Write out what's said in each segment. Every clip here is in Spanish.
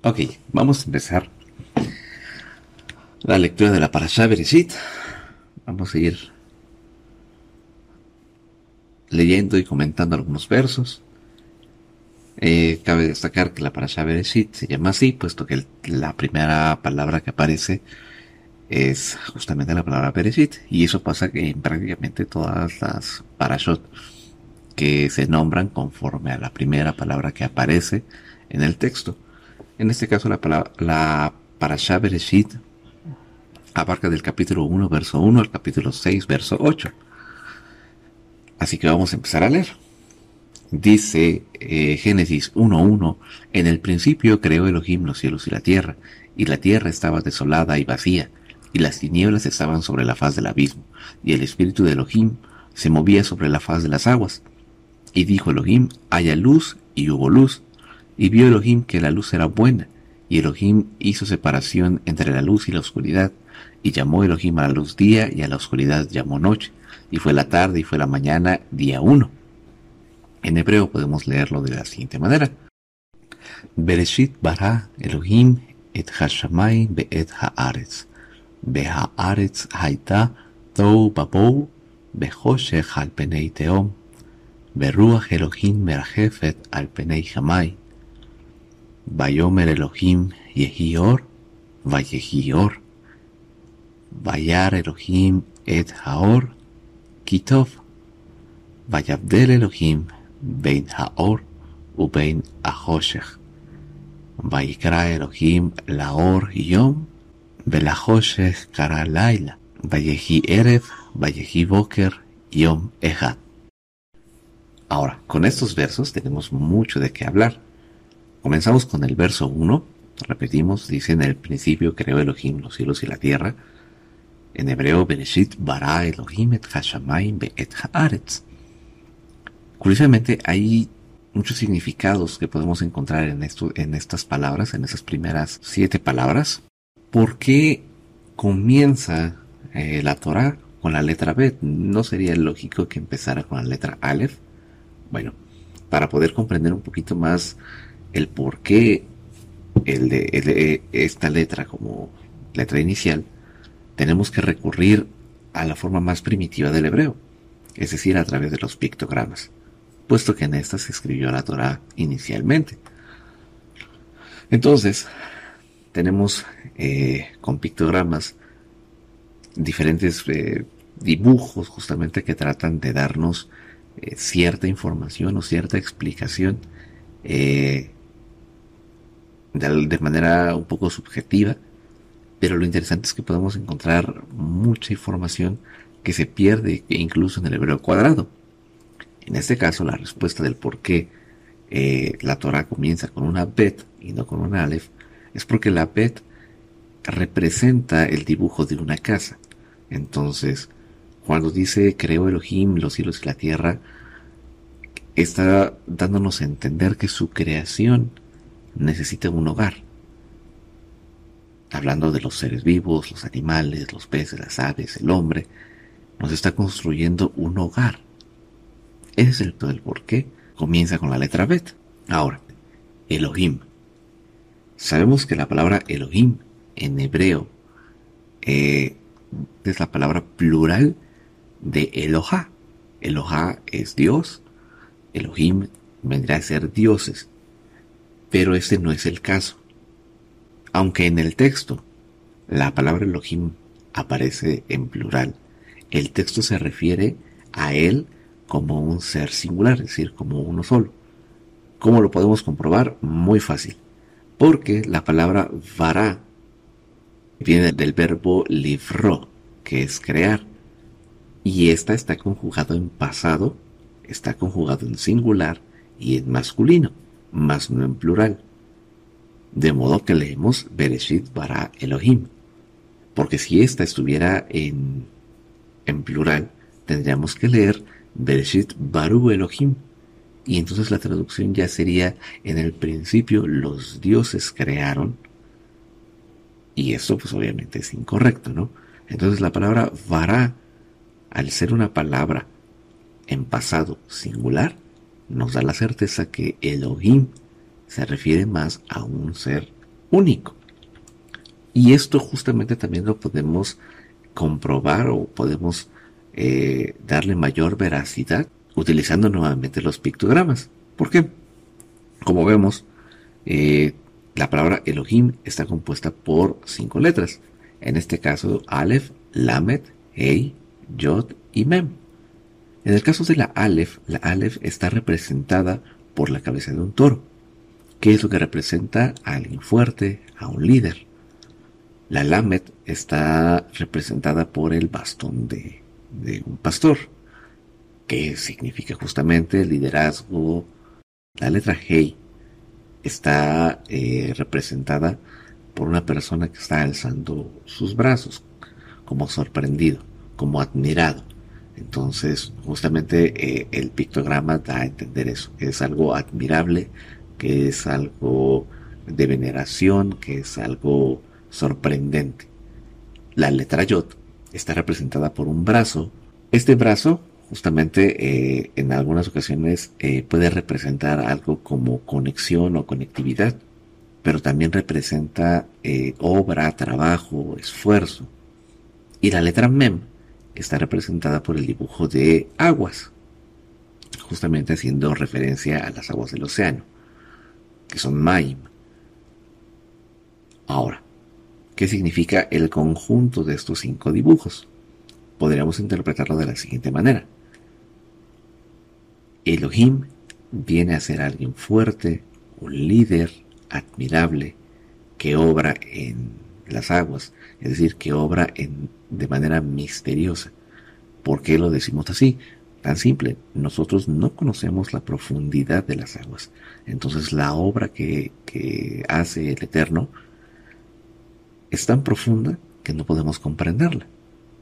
Ok, vamos a empezar la lectura de la Parashá Bereshit. Vamos a ir leyendo y comentando algunos versos. Eh, cabe destacar que la Parashá Bereshit se llama así, puesto que la primera palabra que aparece es justamente la palabra Bereshit. Y eso pasa en prácticamente todas las Parashot que se nombran conforme a la primera palabra que aparece en el texto. En este caso, la, palabra, la Parashá Bereshit abarca del capítulo 1, verso 1 al capítulo 6, verso 8. Así que vamos a empezar a leer. Dice eh, Génesis 1.1, en el principio creó Elohim los cielos y la tierra, y la tierra estaba desolada y vacía, y las tinieblas estaban sobre la faz del abismo, y el espíritu de Elohim se movía sobre la faz de las aguas. Y dijo Elohim, haya luz, y hubo luz. Y vio Elohim que la luz era buena, y Elohim hizo separación entre la luz y la oscuridad, y llamó Elohim a la luz día, y a la oscuridad llamó noche, y fue la tarde y fue la mañana día uno. En hebreo podemos leerlo de la siguiente manera. Bereshit bara Elohim et hashamay be'et haaretz, haaretz haita tou babou, behoshech al penei teom, beruach Elohim merajefet al penei jamay, Vayomer Elohim Yehior, Vayehior, Vayar Elohim et Haor, Kitov, Vayabdel Elohim Bein Haor Ubein Ahoshech, Vayikra Elohim Laor Yom, Belahoshech Kara Laila, Vayehi Erev, Vayehi Boker Yom Ehad. Ahora, con estos versos tenemos mucho de qué hablar. Comenzamos con el verso 1. Repetimos, dice en el principio creó Elohim los cielos y la tierra. En hebreo, Bereshit bara Elohim et hashamayim be'et haaretz. Curiosamente, hay muchos significados que podemos encontrar en, en estas palabras, en esas primeras siete palabras. ¿Por qué comienza eh, la Torah con la letra Bet? ¿No sería lógico que empezara con la letra Aleph? Bueno, para poder comprender un poquito más el por qué el de, esta letra como letra inicial, tenemos que recurrir a la forma más primitiva del hebreo, es decir, a través de los pictogramas, puesto que en esta se escribió la Torah inicialmente. Entonces, tenemos eh, con pictogramas diferentes eh, dibujos justamente que tratan de darnos eh, cierta información o cierta explicación de, manera un poco subjetiva, pero lo interesante es que podemos encontrar mucha información que se pierde incluso en el hebreo cuadrado. En este caso, la respuesta del por qué eh, la Torah comienza con una bet y no con una aleph es porque la bet representa el dibujo de una casa. Entonces, cuando dice creó Elohim los cielos y la tierra, está dándonos a entender que su creación necesita un hogar. Hablando de los seres vivos, los animales, los peces, las aves, el hombre, nos está construyendo un hogar. Ese es el, el por qué comienza con la letra Bet. Ahora, Elohim. Sabemos que la palabra Elohim en hebreo eh, es la palabra plural de Elohá. Elohá es Dios. Elohim vendrá a ser dioses. Pero este no es el caso. Aunque en el texto la palabra Elohim aparece en plural, el texto se refiere a él como un ser singular, es decir, como uno solo. ¿Cómo lo podemos comprobar? Muy fácil. Porque la palabra vará viene del verbo livro, que es crear. Y esta está conjugado en pasado, está conjugado en singular y en masculino más no en plural. De modo que leemos Bereshit bara Elohim. Porque si esta estuviera en, en plural, tendríamos que leer Bereshit baru Elohim. Y entonces la traducción ya sería, en el principio los dioses crearon. Y esto pues obviamente es incorrecto, ¿no? Entonces la palabra vará, al ser una palabra en pasado singular, nos da la certeza que Elohim se refiere más a un ser único. Y esto justamente también lo podemos comprobar o podemos eh, darle mayor veracidad utilizando nuevamente los pictogramas. ¿Por qué? Como vemos, eh, la palabra Elohim está compuesta por cinco letras. En este caso, Aleph, Lamed, Hei, Yod y Mem. En el caso de la Aleph, la Aleph está representada por la cabeza de un toro, que es lo que representa a alguien fuerte, a un líder. La Lamed está representada por el bastón de, un pastor, que significa justamente liderazgo. La letra Hei está eh, representada por una persona que está alzando sus brazos, como sorprendido, como admirado. Entonces, justamente eh, el pictograma da a entender eso, que es algo admirable, que es algo de veneración, que es algo sorprendente. La letra Yod está representada por un brazo. Este brazo justamente eh, en algunas ocasiones eh, puede representar algo como conexión o conectividad, pero también representa obra, trabajo, esfuerzo. Y la letra Mem está representada por el dibujo de aguas, justamente haciendo referencia a las aguas del océano, que son Maim. Ahora, ¿qué significa el conjunto de estos cinco dibujos? Podríamos interpretarlo de la siguiente manera. Elohim viene a ser alguien fuerte, un líder admirable, que obra en las aguas, es decir, que obra en, de manera misteriosa. ¿Por qué lo decimos así? Tan simple, nosotros no conocemos la profundidad de las aguas. Entonces la obra que, hace el Eterno es tan profunda que no podemos comprenderla.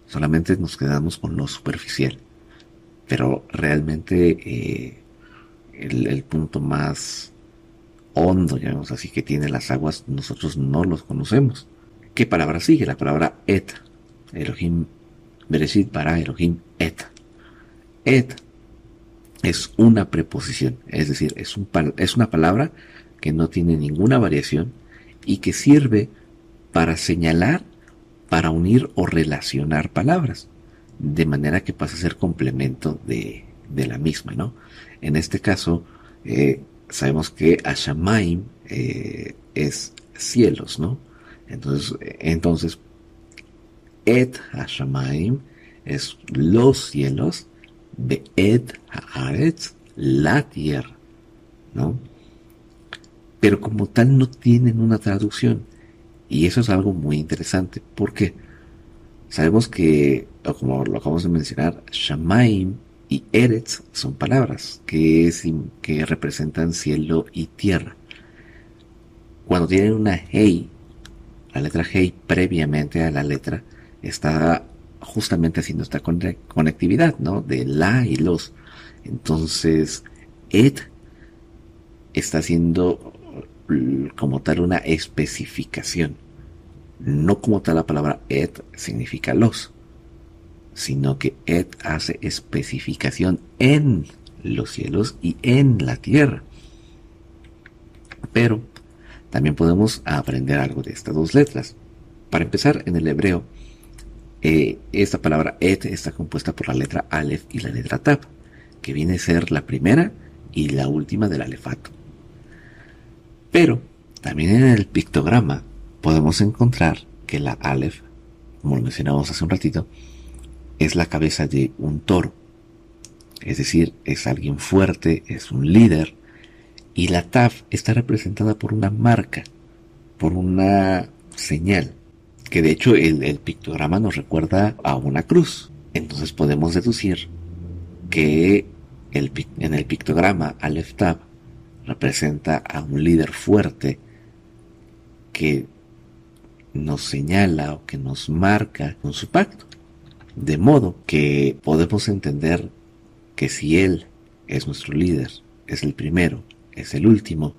Solamente nos quedamos con lo superficial pero realmente eh, el, punto más hondo, llamemos así, que tiene las aguas, nosotros no los conocemos. ¿Qué palabra sigue? La palabra et. Elohim, Bereshit para Elohim et. Et es una preposición, es decir, es, un, es una palabra que no tiene ninguna variación y que sirve para señalar, para unir o relacionar palabras de manera que pasa a ser complemento de, la misma, ¿no? En este caso, eh, sabemos que Ashamaim eh, es cielos, ¿no? Entonces, entonces Et es los cielos, de Et Haaretz, la tierra, ¿no? Pero como tal no tienen una traducción. Y eso es algo muy interesante. ¿Por qué? Sabemos que, como lo acabamos de mencionar, Shamaim y Eretz son palabras que, que representan cielo y tierra. Cuando tienen una Hei, la letra Hei previamente a la letra, está justamente haciendo esta conectividad, ¿no? De la y los. Entonces, Et está haciendo como tal una especificación no como tal la palabra et significa los, sino que et hace especificación en los cielos y en la tierra. Pero también podemos aprender algo de estas dos letras. Para empezar, en el hebreo, eh, esta palabra et está compuesta por la letra Aleph y la letra Tab, que viene a ser la primera y la última del alefato. Pero también en el pictograma podemos encontrar que la Aleph, como lo mencionamos hace un ratito, es la cabeza de un toro. Es decir, es alguien fuerte, es un líder. Y la Taf está representada por una marca, por una señal, que de hecho el, pictograma nos recuerda a una cruz. Entonces podemos deducir que en el pictograma Aleph Tab representa a un líder fuerte que nos señala o que nos marca con su pacto. De modo que podemos entender que si Él es nuestro líder, es el primero, es el último,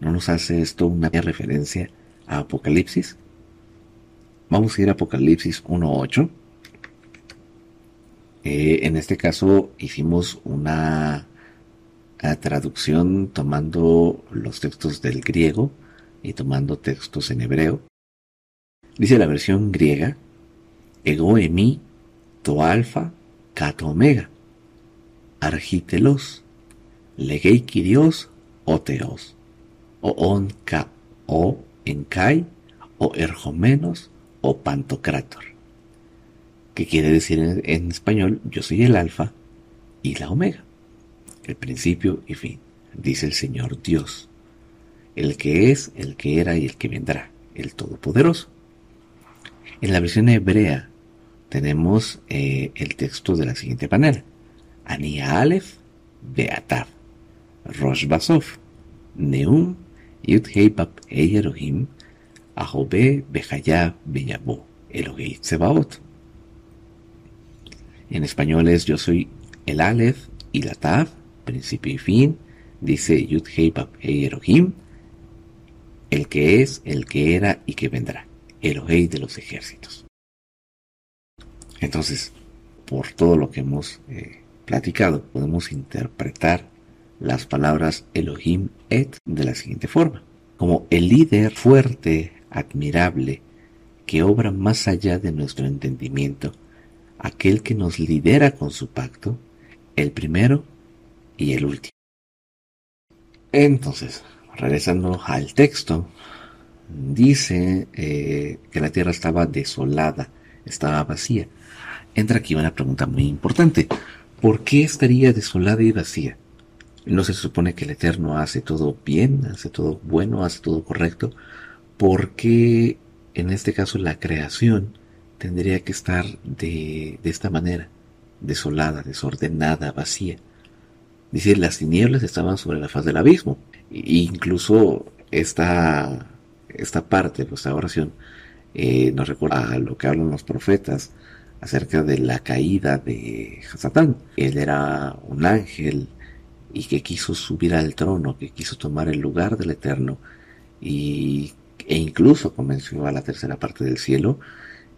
¿no nos hace esto una referencia a Apocalipsis? Vamos a ir a Apocalipsis 1.8. Eh, en este caso hicimos una traducción tomando los textos del griego y tomando textos en hebreo. Dice la versión griega, ego emi to alfa kato omega, argitelos, legei dios o teos, o on ka o enkai, o erjomenos, o pantocrator. Que quiere decir en, en español, yo soy el alfa y la omega, el principio y fin, dice el Señor Dios, el que es, el que era y el que vendrá, el Todopoderoso. En la versión hebrea tenemos eh, el texto de la siguiente manera. Ania Aleph, Beatav, Rosh Basov, Neum, Yud Hei Elohim, Ahobe Behayab Beyabo, Elohei Tsebaot. En español es yo soy el Aleph y la Tav, principio y fin, dice Yud Hei Bab Hei Elohim, el que es, el que era y que vendrá, Elohei de los ejércitos. Entonces, por todo lo que hemos eh, platicado, podemos interpretar las palabras Elohim et de la siguiente forma, como el líder fuerte, admirable, que obra más allá de nuestro entendimiento, aquel que nos lidera con su pacto, el primero y el último. Entonces, regresando al texto, dice eh, que la tierra estaba desolada, estaba vacía entra aquí una pregunta muy importante. ¿Por qué estaría desolada y vacía? ¿No se supone que el Eterno hace todo bien, hace todo bueno, hace todo correcto? ¿Por qué en este caso la creación tendría que estar de, esta manera? Desolada, desordenada, vacía. Dice, las tinieblas estaban sobre la faz del abismo. E incluso esta, esta parte de esta oración eh, nos recuerda a lo que hablan los profetas acerca de la caída de Satán. Él era un ángel y que quiso subir al trono, que quiso tomar el lugar del Eterno y, e incluso convenció a la tercera parte del cielo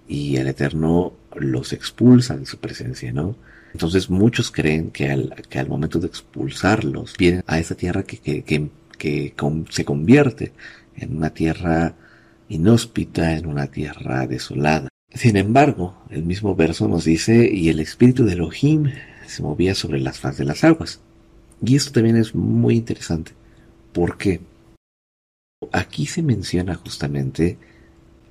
y el Eterno los expulsa de su presencia, ¿no? Entonces muchos creen que al, que al momento de expulsarlos vienen a esa tierra que, que, que se convierte en una tierra inhóspita, en una tierra desolada. Sin embargo, el mismo verso nos dice, y el espíritu de Elohim se movía sobre las faz de las aguas. Y esto también es muy interesante, porque aquí se menciona justamente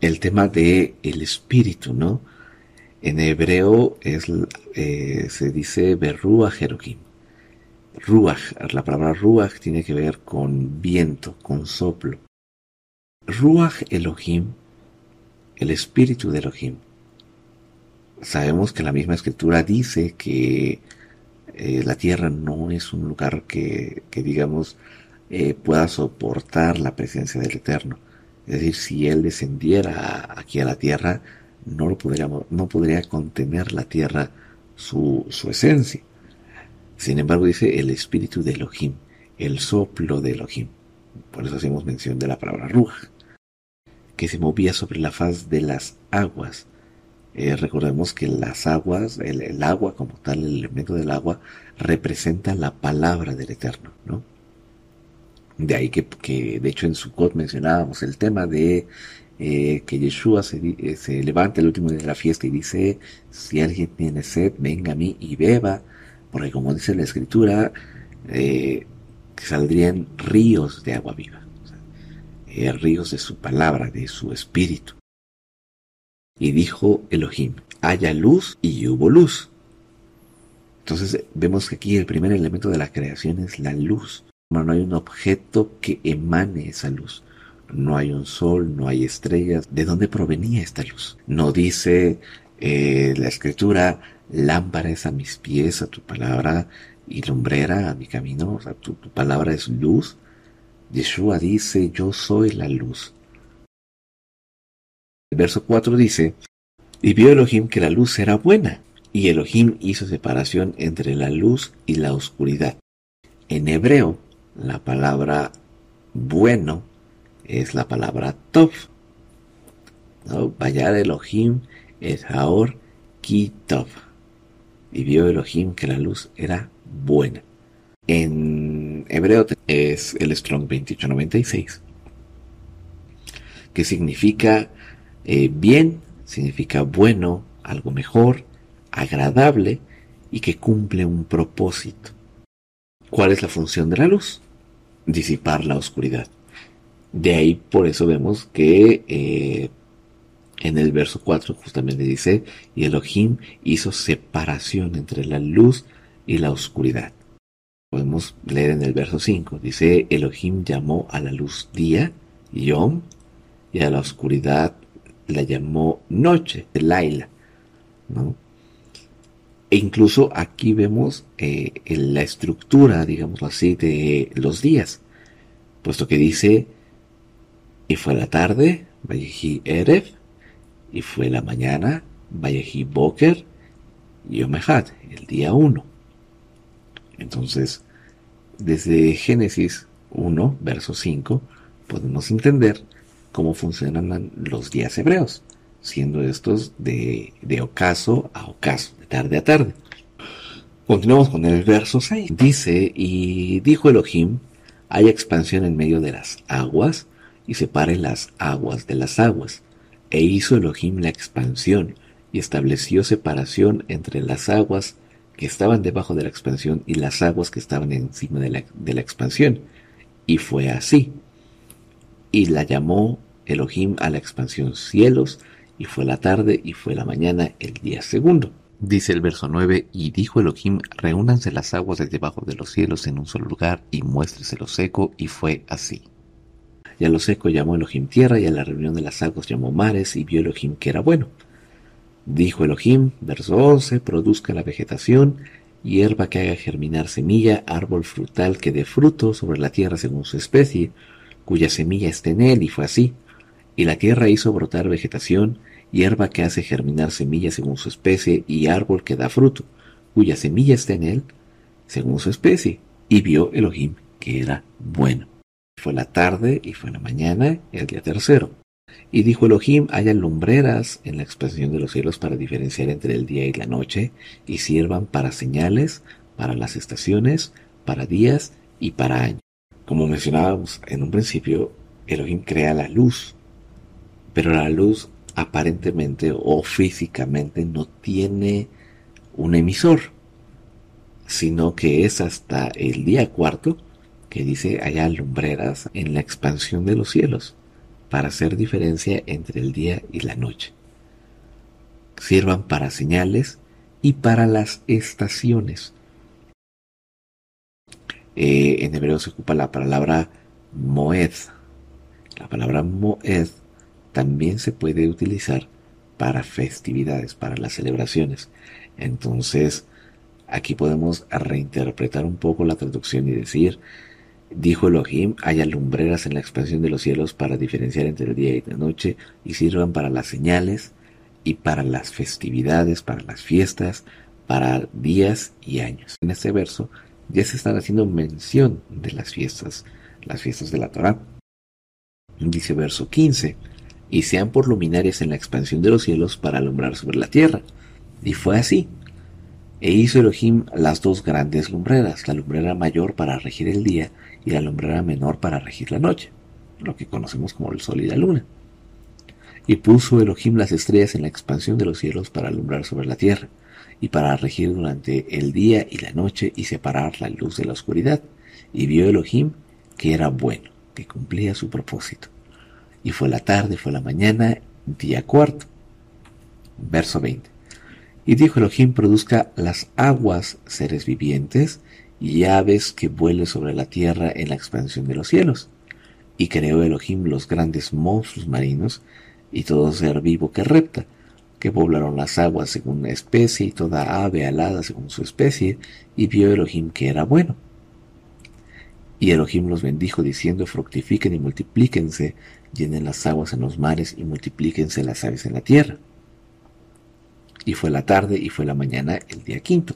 el tema de el espíritu, ¿no? En hebreo eh, se dice Berruach Elohim. Ruach, la palabra Ruach tiene que ver con viento, con soplo. Ruach Elohim el espíritu de Elohim. Sabemos que la misma escritura dice que eh, la tierra no es un lugar que, digamos, eh, pueda soportar la presencia del Eterno. Es decir, si Él descendiera aquí a la tierra, no, lo podríamos, no podría contener la tierra su, su esencia. Sin embargo, dice el espíritu de Elohim, el soplo de Elohim. Por eso hacemos mención de la palabra ruja que se movía sobre la faz de las aguas. Eh, recordemos que las aguas, el, agua como tal, el elemento del agua, representa la palabra del Eterno, ¿no? De ahí que, que de hecho en Sukkot mencionábamos el tema de eh, que Yeshua se, eh, se, levanta el último día de la fiesta y dice, si alguien tiene sed, venga a mí y beba, porque como dice la escritura, saldrían ríos de agua viva. Ríos de su palabra, de su espíritu. Y dijo Elohim, haya luz y hubo luz. Entonces vemos que aquí el primer elemento de la creación es la luz. No, hay un objeto que emane esa luz. No hay un sol, no hay estrellas. ¿De dónde provenía esta luz? No dice eh, la escritura, lámpara es a mis pies, a tu palabra, y lumbrera a mi camino. Sea, tu palabra es luz. Yeshua dice, yo soy la luz. El verso 4 dice, y vio Elohim que la luz era buena, y Elohim hizo separación entre la luz y la oscuridad. En hebreo, la palabra bueno es la palabra tov. ¿No? Vayar Elohim es ahor ki tov. Y vio Elohim que la luz era buena. En hebreo es el Strong 2896. que significa eh, bien, significa bueno, algo mejor, agradable y que cumple un propósito. ¿Cuál es la función de la luz? Disipar la oscuridad. De ahí por eso vemos que eh, en el verso 4 justamente dice, y Elohim hizo separación entre la luz y la oscuridad. Podemos leer en el verso 5, dice, Elohim llamó a la luz día, Yom, y a la oscuridad la llamó noche, Laila. ¿no? E incluso aquí vemos eh, la estructura, digamos así, de los días, puesto que dice, y fue la tarde, Vayehi Erev, y fue la mañana, Vayehi Boker, y Omehad, el día 1. Entonces, desde Génesis 1, verso 5, podemos entender cómo funcionan los días hebreos, siendo estos de, de ocaso a ocaso, de tarde a tarde. Continuamos con el verso 6. Dice, y dijo Elohim, hay expansión en medio de las aguas, y separe las aguas de las aguas. E hizo Elohim la expansión, y estableció separación entre las aguas que estaban debajo de la expansión y las aguas que estaban encima de la, de la expansión. Y fue así. Y la llamó Elohim a la expansión cielos, y fue la tarde y fue la mañana el día segundo. Dice el verso 9, y dijo Elohim, reúnanse las aguas de debajo de los cielos en un solo lugar, y muéstrese lo seco, y fue así. Y a lo seco llamó Elohim tierra, y a la reunión de las aguas llamó mares, y vio Elohim que era bueno. Dijo Elohim, verso 11, produzca la vegetación, hierba que haga germinar semilla, árbol frutal que dé fruto sobre la tierra según su especie, cuya semilla esté en él, y fue así. Y la tierra hizo brotar vegetación, hierba que hace germinar semilla según su especie, y árbol que da fruto, cuya semilla esté en él, según su especie. Y vio Elohim que era bueno. Fue la tarde y fue la mañana, el día tercero. Y dijo Elohim, haya lumbreras en la expansión de los cielos para diferenciar entre el día y la noche, y sirvan para señales, para las estaciones, para días y para años. Como mencionábamos en un principio, Elohim crea la luz, pero la luz aparentemente o físicamente no tiene un emisor, sino que es hasta el día cuarto que dice haya lumbreras en la expansión de los cielos para hacer diferencia entre el día y la noche. Sirvan para señales y para las estaciones. Eh, en hebreo se ocupa la palabra moed. La palabra moed también se puede utilizar para festividades, para las celebraciones. Entonces, aquí podemos reinterpretar un poco la traducción y decir, Dijo Elohim, haya lumbreras en la expansión de los cielos para diferenciar entre el día y la noche y sirvan para las señales y para las festividades, para las fiestas, para días y años. En este verso ya se están haciendo mención de las fiestas, las fiestas de la Torah. Dice verso 15, y sean por luminarias en la expansión de los cielos para alumbrar sobre la tierra. Y fue así. E hizo Elohim las dos grandes lumbreras, la lumbrera mayor para regir el día y la lumbrera menor para regir la noche, lo que conocemos como el sol y la luna. Y puso Elohim las estrellas en la expansión de los cielos para alumbrar sobre la tierra, y para regir durante el día y la noche y separar la luz de la oscuridad. Y vio Elohim que era bueno, que cumplía su propósito. Y fue la tarde, fue la mañana, día cuarto. Verso 20. Y dijo Elohim, produzca las aguas seres vivientes, y aves que vuelen sobre la tierra en la expansión de los cielos. Y creó Elohim los grandes monstruos marinos y todo ser vivo que repta, que poblaron las aguas según la especie y toda ave alada según su especie, y vio Elohim que era bueno. Y Elohim los bendijo diciendo, fructifiquen y multiplíquense, llenen las aguas en los mares y multiplíquense las aves en la tierra. Y fue la tarde y fue la mañana el día quinto.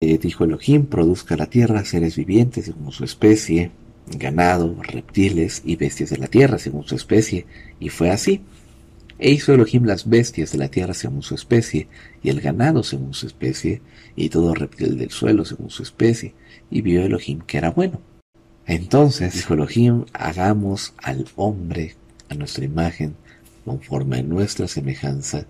Eh, dijo Elohim, produzca la tierra seres vivientes según su especie, ganado, reptiles y bestias de la tierra según su especie, y fue así. E hizo Elohim las bestias de la tierra según su especie, y el ganado según su especie, y todo reptil del suelo según su especie, y vio Elohim que era bueno. Entonces dijo Elohim, hagamos al hombre a nuestra imagen, conforme a nuestra semejanza,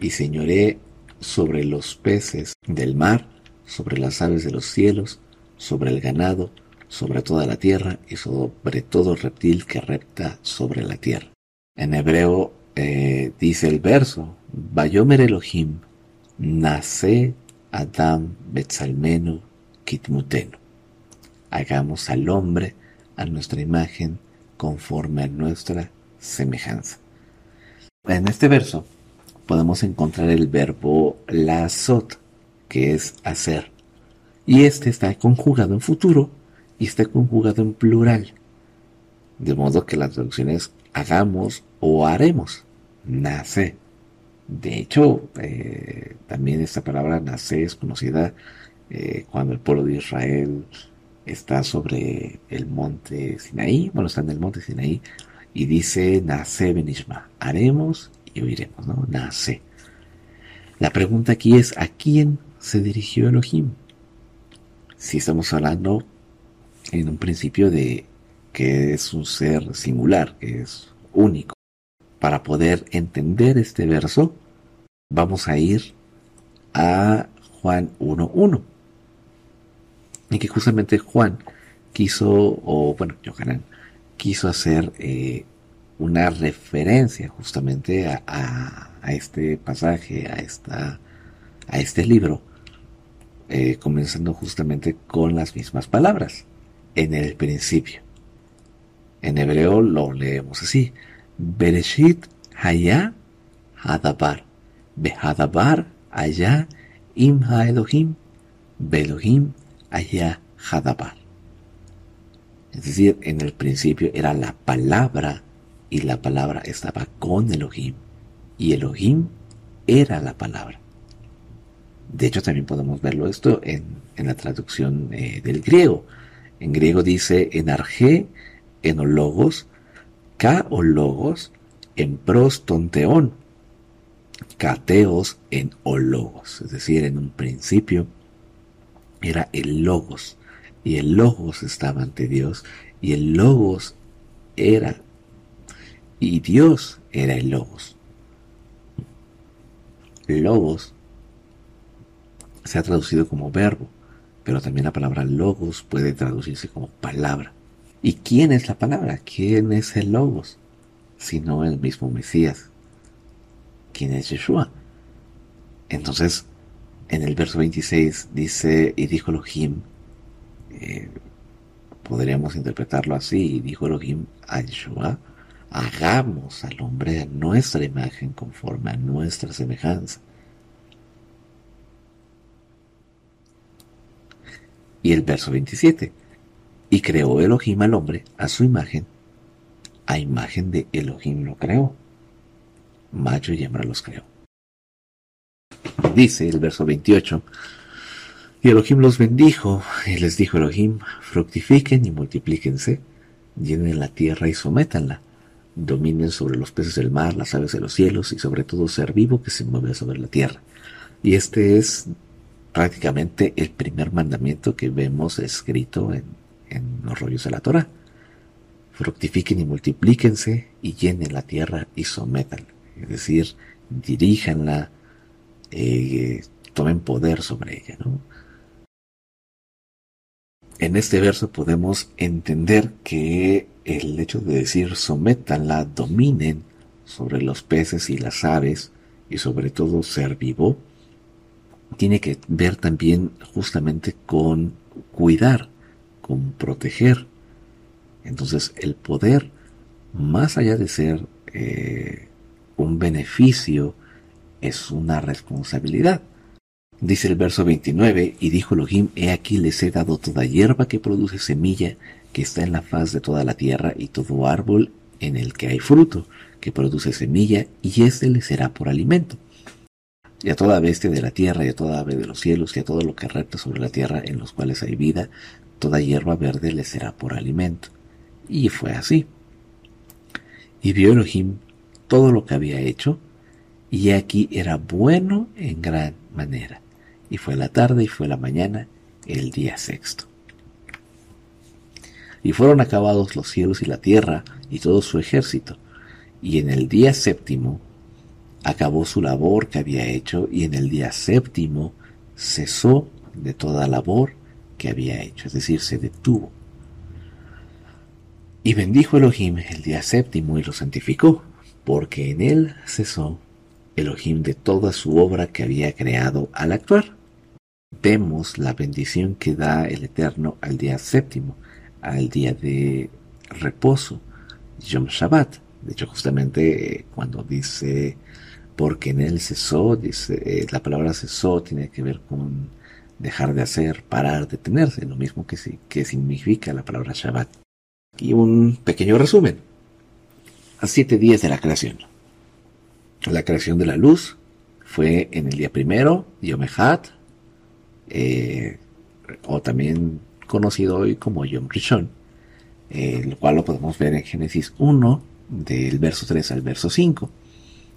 y señoré sobre los peces del mar, sobre las aves de los cielos, sobre el ganado, sobre toda la tierra y sobre todo reptil que repta sobre la tierra. En hebreo eh, dice el verso, Bayomer Elohim, nace Adam Betzalmenu Kitmutenu. Hagamos al hombre a nuestra imagen conforme a nuestra semejanza. En este verso podemos encontrar el verbo lazot, que es hacer. Y este está conjugado en futuro y está conjugado en plural. De modo que la traducción es hagamos o haremos. Nace. De hecho, eh, también esta palabra nace es conocida eh, cuando el pueblo de Israel está sobre el monte Sinaí, bueno, está en el monte Sinaí, y dice nace benishma, haremos y oiremos, ¿no? Nace. La pregunta aquí es, ¿a quién se dirigió Elohim? Si estamos hablando en un principio de que es un ser singular, que es único. Para poder entender este verso, vamos a ir a Juan 1.1. Y que justamente Juan quiso, o bueno, Johanan, quiso hacer eh, una referencia justamente a, este pasaje, a, esta, a este libro, eh, comenzando justamente con las mismas palabras, en el principio. En hebreo lo leemos así, Bereshit haya hadabar, behadabar allá im ha Elohim, belohim allá hadabar. Es decir, en el principio era la palabra y la palabra estaba con Elohim y Elohim era la palabra. De hecho, también podemos verlo esto en, la traducción eh, del griego. En griego dice en arge, enologos, ka o logos, en pros tonteón, cateos en ologos. Es decir, en un principio era el logos y el logos estaba ante Dios y el logos era y Dios era el logos. Logos se ha traducido como verbo, pero también la palabra logos puede traducirse como palabra. ¿Y quién es la palabra? ¿Quién es el logos? Sino el mismo Mesías. ¿Quién es Yeshua? Entonces, en el verso 26 dice, y dijo Elohim, eh, podríamos interpretarlo así, y dijo Elohim a Yeshua, hagamos al hombre a nuestra imagen conforme a nuestra semejanza. Y el verso 27. Y creó Elohim al hombre a su imagen. A imagen de Elohim lo creó. Macho y hembra los creó. Dice el verso 28. Y Elohim los bendijo, y les dijo Elohim, fructifiquen y multiplíquense, llenen la tierra y sométanla, dominen sobre los peces del mar, las aves de los cielos y sobre todo ser vivo que se mueve sobre la tierra. Y este es prácticamente el primer mandamiento que vemos escrito en, los rollos de la Torah. Fructifiquen y multiplíquense y llenen la tierra y sometan. Es decir, diríjanla, eh, tomen poder sobre ella. En este verso podemos entender que el hecho de decir sométanla, dominen sobre los peces y las aves y sobre todo ser vivo, tiene que ver también justamente con cuidar, con proteger. Entonces el poder, más allá de ser eh, un beneficio, es una responsabilidad. Dice el verso 29, y dijo Elohim, he aquí les he dado toda hierba que produce semilla, que está en la faz de toda la tierra, y todo árbol en el que hay fruto, que produce semilla, y éste les será por alimento y a toda bestia de la tierra, y a toda ave de los cielos, y a todo lo que repta sobre la tierra en los cuales hay vida, toda hierba verde le será por alimento. Y fue así. Y vio Elohim todo lo que había hecho, y aquí era bueno en gran manera. Y fue la tarde y fue la mañana, el día sexto. Y fueron acabados los cielos y la tierra y todo su ejército, y en el día séptimo acabó su labor que había hecho y en el día séptimo cesó de toda labor que había hecho, es decir, se detuvo. Y bendijo Elohim el día séptimo y lo santificó, porque en él cesó Elohim de toda su obra que había creado al actuar. Vemos la bendición que da el Eterno al día séptimo, al día de reposo, Yom Shabbat. De hecho, justamente eh, cuando dice porque en él cesó, dice, eh, la palabra cesó tiene que ver con dejar de hacer, parar, detenerse, lo mismo que, que significa la palabra Shabbat. Y un pequeño resumen. A siete días de la creación. La creación de la luz fue en el día primero, Yom Echad, eh, o también conocido hoy como Yom Rishon, eh, lo cual lo podemos ver en Génesis 1, del verso 3 al verso 5.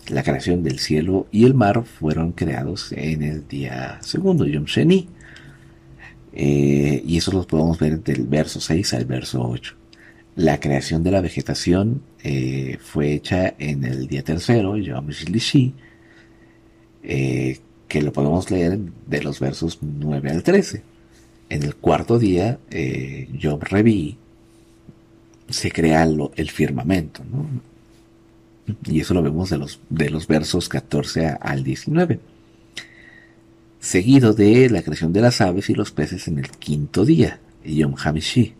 La creación del cielo y el mar fueron creados en el día segundo, Yom Sheni. Eh, y eso lo podemos ver del verso 6 al verso 8. La creación de la vegetación eh, fue hecha en el día tercero, Yom Shlishi, eh, que lo podemos leer de los versos 9 al 13. En el cuarto día, Yom Revi, se crea el firmamento, ¿no? Y eso lo vemos de los, de los versos 14 al 19. Seguido de la creación de las aves y los peces en el quinto día, Yom Hamishi,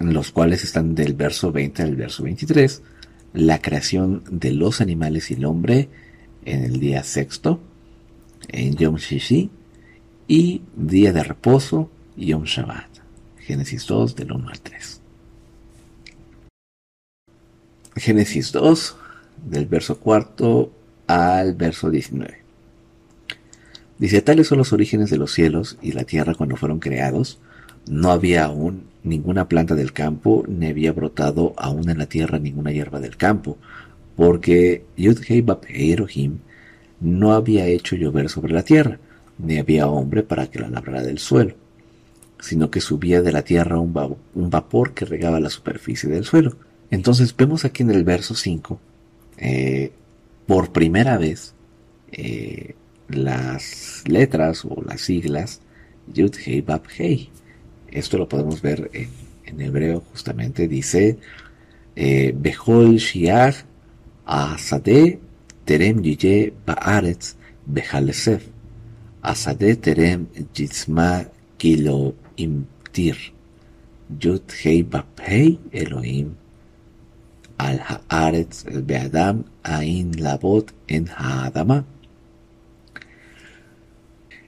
en los cuales están del verso 20 al verso 23, la creación de los animales y el hombre en el día sexto, en Yom Shishi, y día de reposo, Yom Shabbat. Génesis 2 del 1 al 3. Génesis 2, del verso cuarto al verso 19. Dice, tales son los orígenes de los cielos y la tierra cuando fueron creados. No había aún ninguna planta del campo, ni había brotado aún en la tierra ninguna hierba del campo, porque Yudhei Elohim no había hecho llover sobre la tierra, ni había hombre para que la labrara del suelo, sino que subía de la tierra un, vapor que regaba la superficie del suelo. Entonces vemos aquí en el verso 5, eh, por primera vez, eh, las letras o las siglas Yud Hei Bab Hei. Esto lo podemos ver en, hebreo justamente. Dice eh, Behol Shiach Asade Terem Yiye Baaretz Behalesef Asade Terem Yitzma Kilo Imtir Yud Hei Bab Hei Elohim al haaretz beadam ain labot en haadama.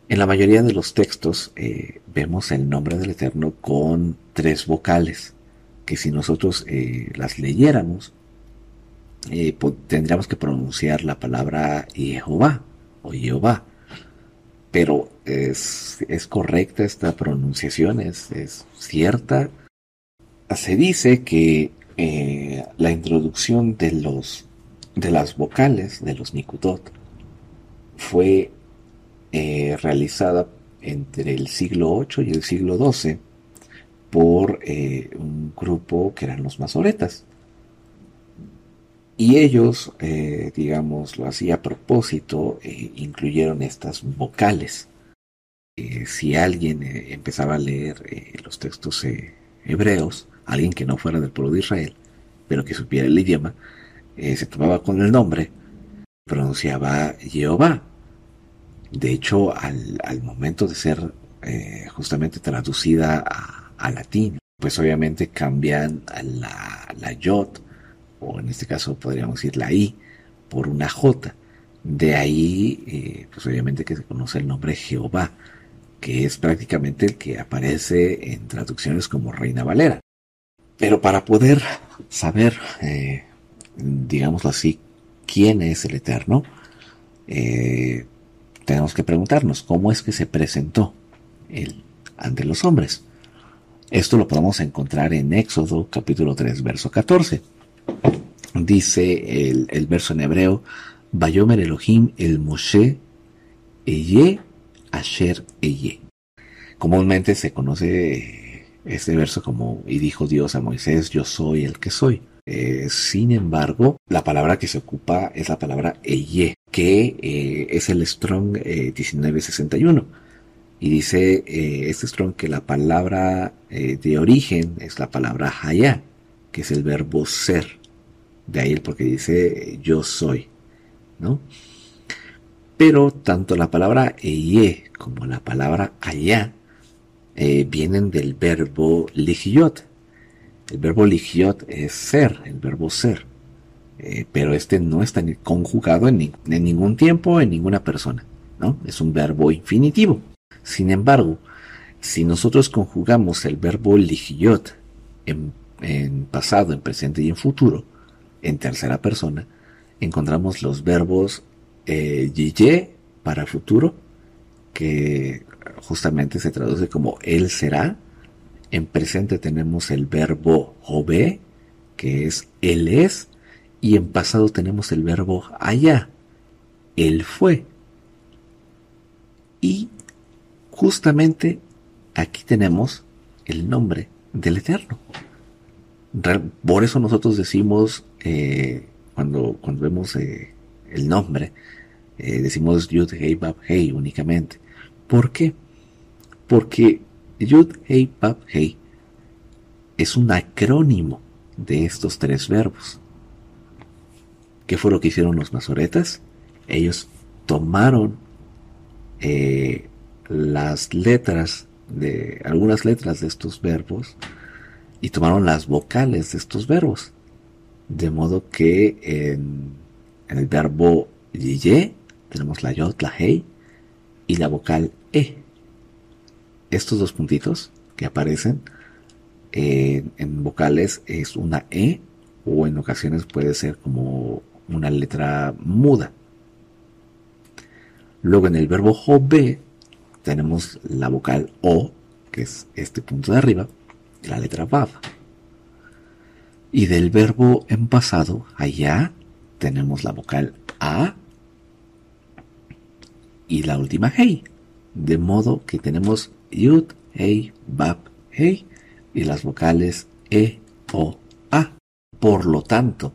En la mayoría de los textos eh, vemos el nombre del Eterno con tres vocales, que si nosotros eh, las leyéramos, eh, tendríamos que pronunciar la palabra Jehová o Jehová. Pero es, correcta esta pronunciación, es, es cierta. Se dice que eh, la introducción de los de las vocales de los Nikutot fue eh, realizada entre el siglo VIII y el siglo XII por eh, un grupo que eran los masoretas. Y ellos, digamos, lo hacía a propósito, incluyeron estas vocales. si alguien empezaba a leer los textos hebreos, alguien que no fuera del pueblo de Israel, pero que supiera el idioma, eh, se tomaba con el nombre, pronunciaba Jehová. De hecho, al, momento de ser eh, justamente traducida a, latín, pues obviamente cambian la, la yot, o en este caso podríamos decir la i, por una j. De ahí, eh, pues obviamente que se conoce el nombre Jehová, que es prácticamente el que aparece en traducciones como Reina Valera. Pero para poder saber, eh, digámoslo así, quién es el Eterno, eh, tenemos que preguntarnos cómo es que se presentó él ante los hombres. Esto lo podemos encontrar en Éxodo capítulo 3, verso 14. Dice el, verso en hebreo, Bayomer Elohim el Moshe Eye Asher Eye. Comúnmente se conoce este verso como, y dijo Dios a Moisés, yo soy el que soy. Eh, sin embargo, la palabra que se ocupa es la palabra eye, que eh, es el Strong 1961. Eh, y dice este Strong que la palabra de origen es la palabra haya, que es el verbo ser. De ahí el porque dice yo soy, ¿no? Pero tanto la palabra eye como la palabra allá vienen del verbo ligiot, el verbo ligiot es ser, el verbo ser. Eh, pero este no está conjugado en, ningún tiempo, en ninguna persona. ¿no? Es un verbo infinitivo. Sin embargo, si nosotros conjugamos el verbo ligiot en, pasado, en presente y en futuro, en tercera persona, encontramos los verbos eh, para futuro, que justamente se traduce como él será, en presente tenemos el verbo jobe, que es él es, y en pasado tenemos el verbo allá, él fue. Y justamente aquí tenemos el nombre del Eterno. Por eso nosotros decimos, eh, cuando, cuando vemos eh, el nombre, eh, decimos Yud Hei Bab Hei únicamente. ¿Por qué? Porque Yud Hei Bab Hei es un acrónimo de estos tres verbos. ¿Qué fue lo que hicieron los masoretas? Ellos tomaron eh, las letras de algunas letras de estos verbos y tomaron las vocales de estos verbos. De modo que en, el verbo ye tenemos la yod, la hei y la vocal e estos dos puntitos que aparecen en vocales es una E o en ocasiones puede ser como una letra muda. Luego en el verbo jobe tenemos la vocal O, que es este punto de arriba, la letra Vav. Y del verbo en pasado, allá, tenemos la vocal A y la última Hei. De modo que tenemos Yud, Hei, Bab, Hei y las vocales E, O, A. Por lo tanto,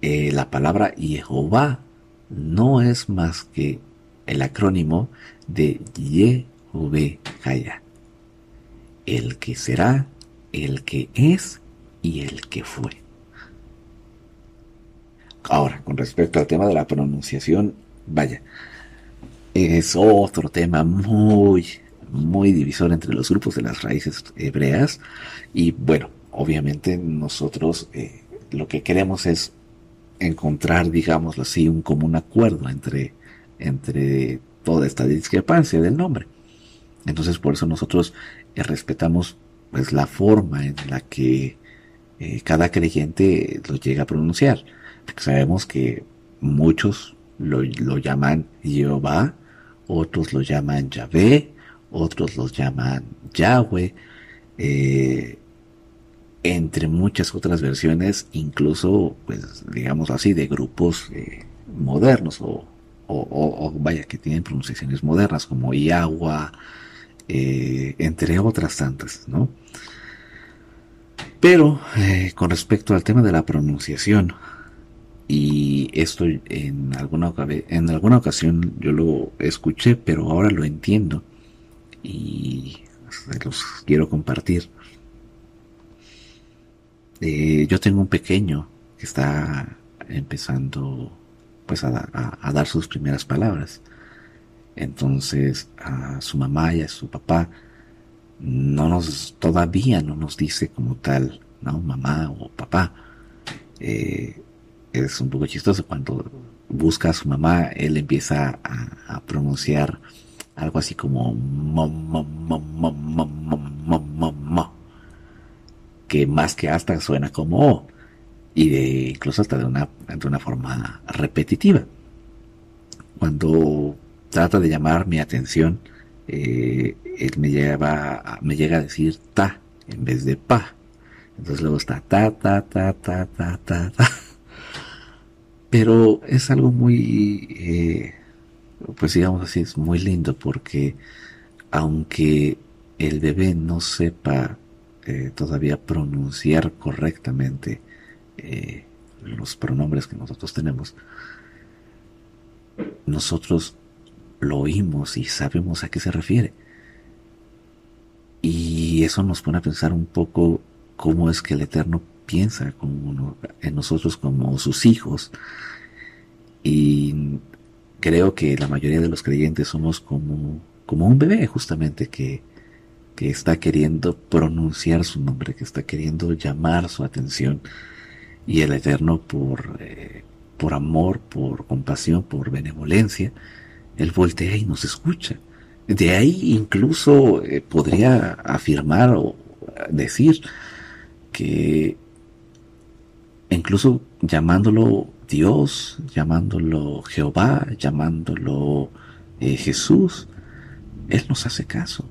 eh, la palabra Jehová no es más que el acrónimo de Jaya. El que será, el que es y el que fue. Ahora, con respecto al tema de la pronunciación, vaya, es otro tema muy, muy divisor entre los grupos de las raíces hebreas y bueno, obviamente nosotros eh, lo que queremos es encontrar, digámoslo así, un común acuerdo entre, entre toda esta discrepancia del nombre. Entonces por eso nosotros eh, respetamos pues la forma en la que eh, cada creyente lo llega a pronunciar. Porque sabemos que muchos lo, lo llaman Jehová, otros lo llaman Yahvé, otros los llaman Yahweh, eh, entre muchas otras versiones, incluso, pues, digamos así, de grupos eh, modernos o, o, vaya, que tienen pronunciaciones modernas como Yahweh, eh, entre otras tantas, ¿no? Pero con respecto al tema de la pronunciación, y esto en alguna, en alguna ocasión yo lo escuché, pero ahora lo entiendo y los quiero compartir. Eh, yo tengo un pequeño que está empezando pues a, dar sus primeras palabras. Entonces a su mamá y a su papá no nos todavía no nos dice como tal, no mamá o papá. Eh, es un poco chistoso cuando busca a su mamá, él empieza a pronunciar algo así como que más que hasta suena como y de incluso hasta de una, de una forma repetitiva. Cuando trata de llamar mi atención, él me, lleva, me llega a decir ta en vez de pa. Entonces luego está ta, ta, ta, ta, ta, ta, ta. Pero es algo muy pues digamos así, es muy lindo porque aunque el bebé no sepa eh, todavía pronunciar correctamente eh, los pronombres que nosotros tenemos, nosotros lo oímos y sabemos a qué se refiere. Y eso nos pone a pensar un poco cómo es que el Eterno piensa en nosotros como sus hijos. Y creo que la mayoría de los creyentes somos como, como un bebé justamente que, que está queriendo pronunciar su nombre, que está queriendo llamar su atención. Y el Eterno por, eh, por amor, por compasión, por benevolencia, Él voltea y nos escucha. De ahí incluso eh, podría afirmar o decir que incluso llamándolo Dios, llamándolo Jehová, llamándolo eh, Jesús, Él nos hace caso.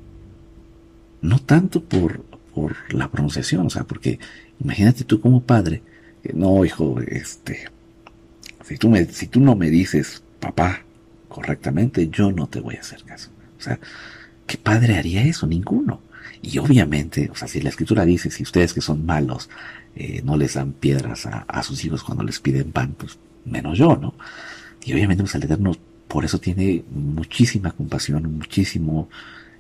No tanto por, por la pronunciación, o sea, porque imagínate tú como padre, no, hijo, este, si tú, me, si tú no me dices papá correctamente, yo no te voy a hacer caso. O sea, ¿qué padre haría eso? Ninguno. Y obviamente, o sea, si la escritura dice, si ustedes que son malos eh, no les dan piedras a, sus hijos cuando les piden pan, pues menos yo, ¿no? Y obviamente pues, el Eterno por eso tiene muchísima compasión, muchísimo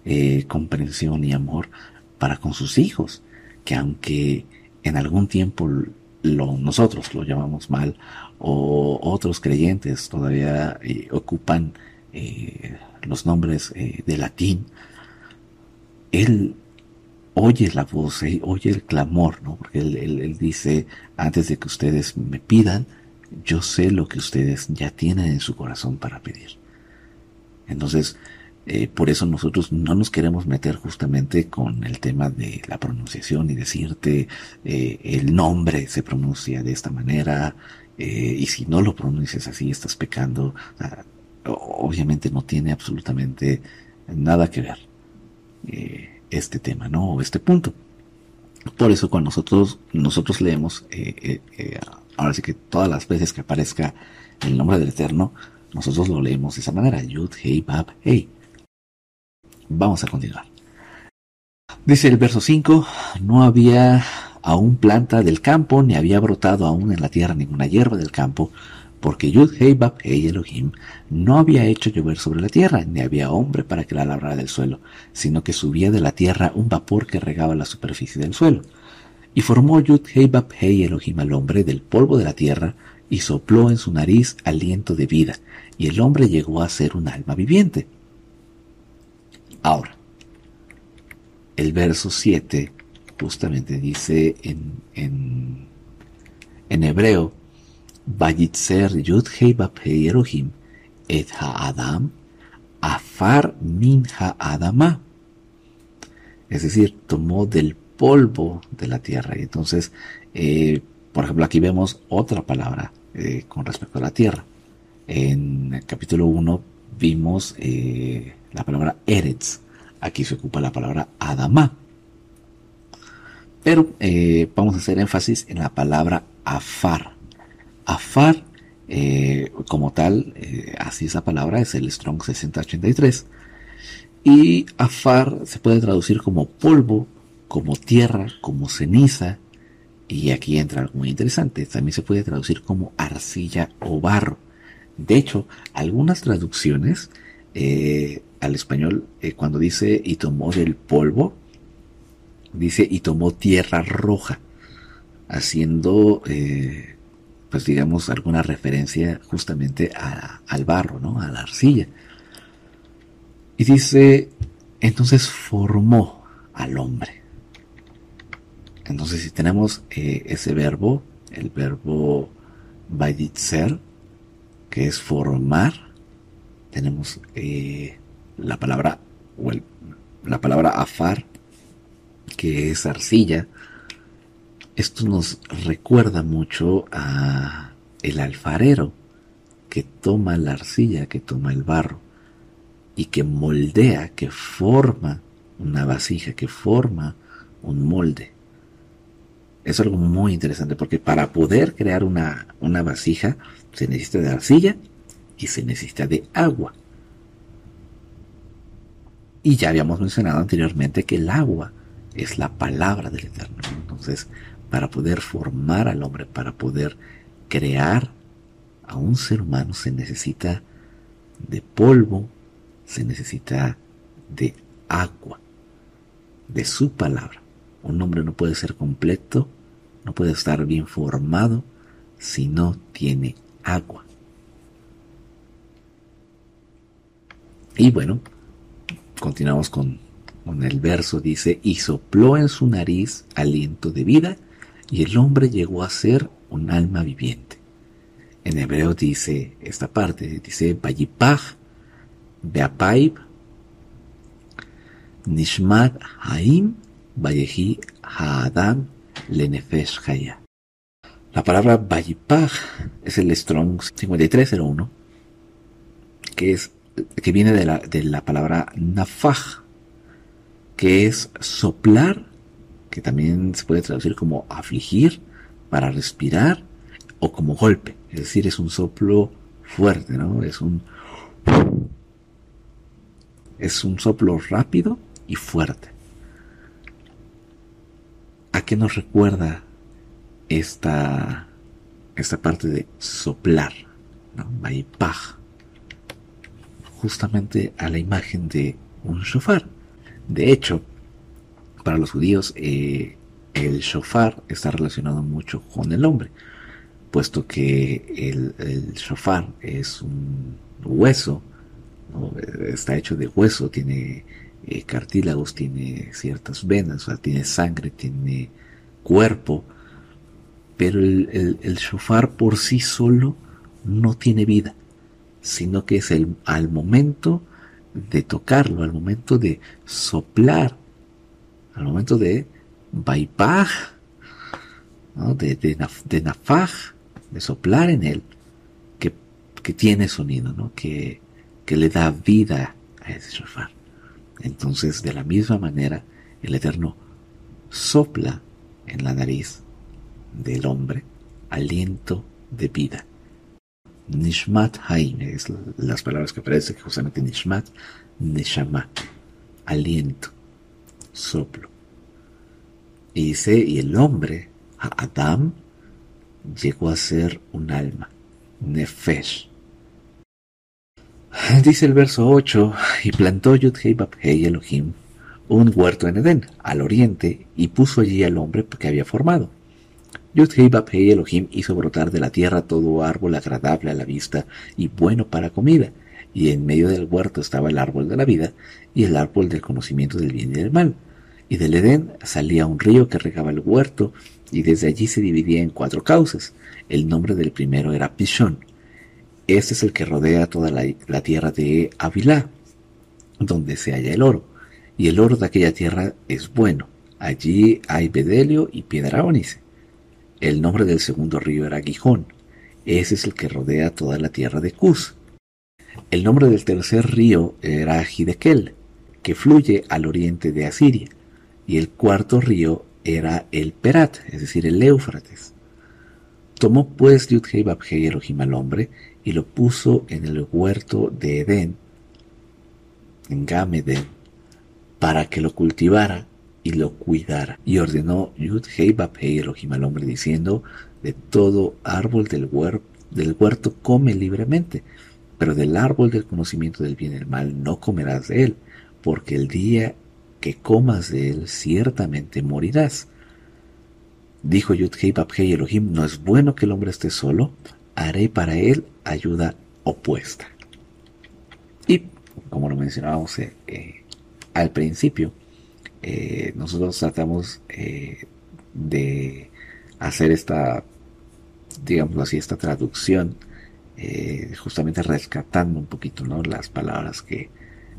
eh, comprensión y amor para con sus hijos, que aunque en algún tiempo lo, nosotros lo llamamos mal o otros creyentes todavía eh, ocupan los nombres de latín, él oye la voz, eh, oye el clamor, ¿no? Porque él, dice, antes de que ustedes me pidan, yo sé lo que ustedes ya tienen en su corazón para pedir. Entonces, eh, por eso nosotros no nos queremos meter justamente con el tema de la pronunciación y decirte eh, el nombre se pronuncia de esta manera y si no lo pronuncias así estás pecando. obviamente no tiene absolutamente nada que ver este tema, ¿no? este punto. Por eso cuando nosotros, nosotros leemos, eh, eh, eh, ahora sí que todas las veces que aparezca el nombre del Eterno, nosotros lo leemos de esa manera, Yud, Hei, Bab, Hei. Vamos a continuar. Dice el verso 5, no había aún planta del campo, ni había brotado aún en la tierra ninguna hierba del campo, porque Yud Hei Bab Hei Elohim no había hecho llover sobre la tierra, ni había hombre para que la labrara del suelo, sino que subía de la tierra un vapor que regaba la superficie del suelo. Y formó Yud Hei Bab Hei Elohim al hombre del polvo de la tierra, y sopló en su nariz aliento de vida, y el hombre llegó a ser un alma viviente. Ahora, el verso 7 justamente dice en, en, en hebreo, Vayitzer Yud Hei Elohim et Adam Afar Min Adama. Es decir, tomó del polvo de la tierra. Y entonces, eh, por ejemplo, aquí vemos otra palabra eh, con respecto a la tierra. En el capítulo 1 vimos eh, la palabra Eretz. Aquí se ocupa la palabra Adama. Pero vamos a hacer énfasis en la palabra Afar. Afar, eh, como tal, eh, así esa palabra es el Strong 6083. Y afar se puede traducir como polvo, como tierra, como ceniza. Y aquí entra algo muy interesante. También se puede traducir como arcilla o barro. De hecho, algunas traducciones eh, al español, cuando dice y tomó del polvo, dice y tomó tierra roja, haciendo pues digamos, alguna referencia justamente al barro, ¿no? A la arcilla. Y dice, entonces formó al hombre. Entonces, si tenemos eh, ese verbo, el verbo ser, que es formar, tenemos eh, la palabra, o la palabra afar, que es arcilla, esto nos recuerda mucho a el alfarero que toma la arcilla, que toma el barro y que moldea, que forma una vasija, que forma un molde. Es algo muy interesante porque para poder crear una, una vasija se necesita de arcilla y se necesita de agua. Y ya habíamos mencionado anteriormente que el agua es la palabra del Eterno. Entonces, para poder formar al hombre, para poder crear a un ser humano se necesita de polvo, se necesita de agua, de su palabra. Un hombre no puede ser completo, no puede estar bien formado si no tiene agua. Y bueno, continuamos con, con el verso, dice, y sopló en su nariz aliento de vida, y el hombre llegó a ser un alma viviente. En hebreo dice esta parte, dice Vayipach, Beapaib, Nishmat Haim, Vayehi Haadam, Lenefesh Haya. La palabra Vayipach es el Strong 5301, que, es, que viene de la, de la palabra Nafaj, que es soplar, que también se puede traducir como afligir, para respirar, o como golpe. Es decir, es un soplo fuerte, ¿no? Es un. Es un soplo rápido y fuerte. ¿A qué nos recuerda esta, esta parte de soplar? ¿no? Justamente a la imagen de un shofar. De hecho, para los judíos, eh, el shofar está relacionado mucho con el hombre puesto que el, shofar es un hueso, está hecho de hueso, tiene eh, cartílagos, tiene ciertas venas, tiene sangre, tiene cuerpo, pero el, el, shofar por sí solo no tiene vida, sino que es el, al momento de tocarlo, al momento de soplar, al momento de baipaj, de, de, de nafaj, de soplar en él, que, que tiene sonido, ¿no? que, que le da vida a ese shofar. Entonces, de la misma manera, el Eterno sopla en la nariz del hombre aliento de vida. Nishmat Haim es las palabras que aparecen justamente Nishmat, Neshama, aliento, soplo. Y dice, y el hombre, Adam, llegó a ser un alma, Nefesh. Dice el verso 8, y plantó Yudhei Elohim un huerto en Edén, al oriente, y puso allí al hombre que había formado. Yudhei Babhei Elohim hizo brotar de la tierra todo árbol agradable a la vista y bueno para comida, y en medio del huerto estaba el árbol de la vida y el árbol del conocimiento del bien y del mal. Y del Edén salía un río que regaba el huerto, y desde allí se dividía en cuatro cauces. El nombre del primero era Pishon. Este es el que rodea toda la, tierra de Avilá, donde se halla el oro. Y el oro de aquella tierra es bueno. Allí hay bedelio y piedra ónice. El nombre del segundo río era Gijón. Ese es el que rodea toda la tierra de Cus. El nombre del tercer río era Hidekel, que fluye al oriente de Asiria. Y el cuarto río era el Perat, es decir, el Éufrates. Tomó pues Yudhei Babhei Elohim al hombre y lo puso en el huerto de Edén, en Gameden, para que lo cultivara y lo cuidara. Y ordenó Yudhei Babhei Elohim al hombre diciendo, de todo árbol del, del huerto come libremente, pero del árbol del conocimiento del bien y del mal no comerás de él, porque el día que comas de él, ciertamente morirás. Dijo Yudhei Babhei Elohim, no es bueno que el hombre esté solo, haré para él ayuda opuesta. Y, como lo mencionábamos eh, eh, al principio, eh, nosotros tratamos de hacer esta, digamos así, esta traducción, justamente rescatando un poquito ¿no? las palabras que,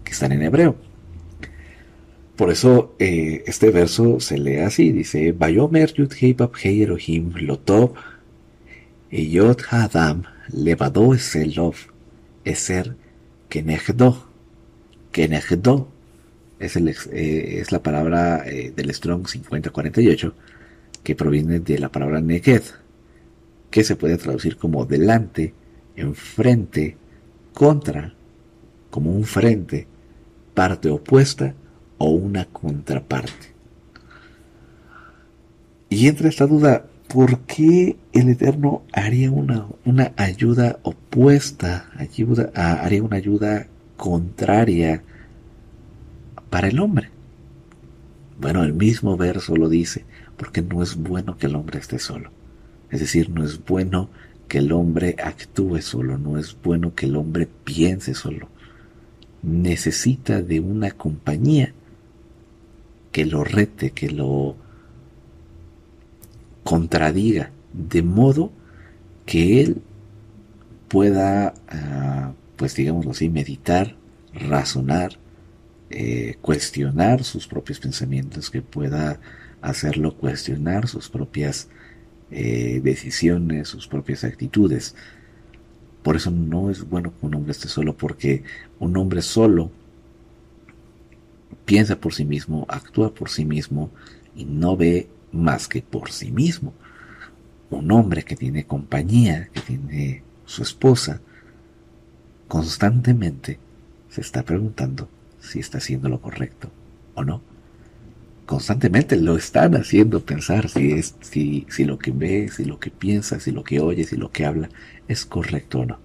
que están en hebreo. Por eso eh, este verso se lee así, dice, Bayomer Yudhei Babhei Elohim Lotov Eyot Hadam Levado Eselov Eser. Kenechdo es, el, eh, es la palabra eh, del Strong 5048 que proviene de la palabra Neged, que se puede traducir como delante, enfrente, contra, como un frente, parte opuesta o una contraparte. Y entra esta duda, ¿por qué el Eterno haría una, una ayuda opuesta, ayuda, haría una ayuda contraria para el hombre? Bueno, el mismo verso lo dice, porque no es bueno que el hombre esté solo. Es decir, no es bueno que el hombre actúe solo, no es bueno que el hombre piense solo. Necesita de una compañía que lo rete, que lo contradiga, de modo que él pueda, ah, pues digámoslo así, meditar, razonar, eh, cuestionar sus propios pensamientos, que pueda hacerlo cuestionar sus propias eh, decisiones, sus propias actitudes. Por eso no es bueno que un hombre esté solo, porque un hombre solo piensa por sí mismo, actúa por sí mismo y no ve más que por sí mismo. Un hombre que tiene compañía, que tiene su esposa, constantemente se está preguntando si está haciendo lo correcto o no constantemente lo están haciendo pensar si es si, si lo que ve, si lo que piensa, si lo que oye, si lo que habla es correcto o no.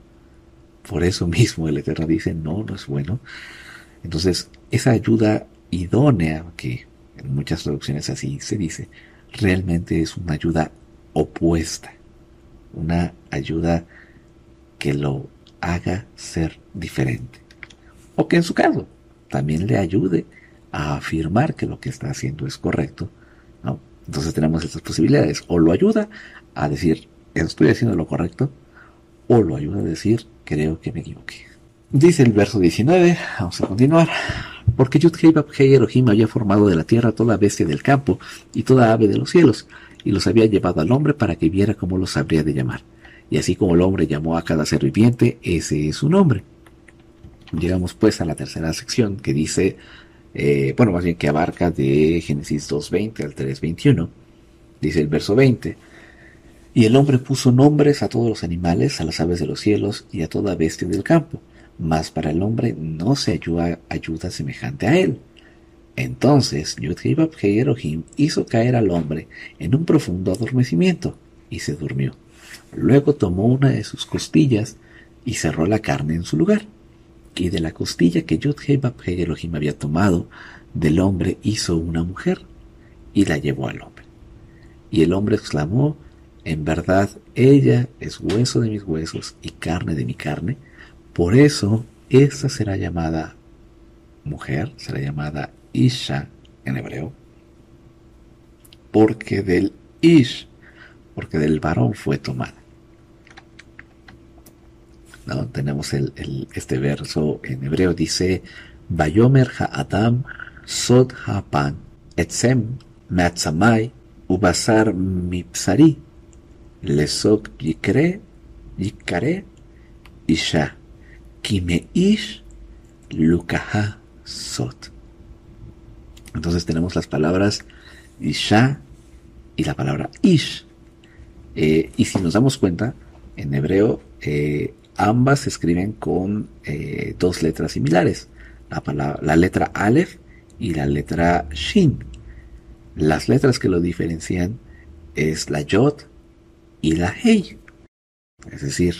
Por eso mismo el Eterno dice no, no es bueno. Entonces, esa ayuda idónea, que en muchas traducciones así se dice, realmente es una ayuda opuesta, una ayuda que lo haga ser diferente. O que en su caso también le ayude a afirmar que lo que está haciendo es correcto. ¿no? Entonces tenemos estas posibilidades. O lo ayuda a decir, estoy haciendo lo correcto, o lo ayuda a decir, creo que me equivoqué. Dice el verso 19, vamos a continuar. Porque Babhei Elohim había formado de la tierra toda bestia del campo y toda ave de los cielos, y los había llevado al hombre para que viera cómo los habría de llamar. Y así como el hombre llamó a cada ser viviente, ese es su nombre. Llegamos pues a la tercera sección que dice eh, bueno, más bien que abarca de Génesis 2.20 al 3.21. Dice el verso 20, y el hombre puso nombres a todos los animales, a las aves de los cielos y a toda bestia del campo, mas para el hombre no se ayuda ayuda semejante a él. Entonces Yudhei Elohim hizo caer al hombre en un profundo adormecimiento y se durmió. Luego tomó una de sus costillas y cerró la carne en su lugar y de la costilla que Yud Hei Elohim había tomado del hombre hizo una mujer y la llevó al hombre. Y el hombre exclamó, en verdad ella es hueso de mis huesos y carne de mi carne, por eso esta será llamada mujer, será llamada Isha en hebreo, porque del Ish, porque del varón fue tomada. Tenemos el, este verso en hebreo, dice, Bayomer ha'adam sod ha'pan etzem me'atzamai ubasar mipsari lesok yikre yikare isha ish lukaha sot. Entonces tenemos las palabras isha y la palabra ish. Eh, y si nos damos cuenta, en hebreo eh, Ambas se escriben con eh, dos letras similares, la, la letra Aleph y la letra Shin. Las letras que lo diferencian es la Yod y la Hei. Es decir,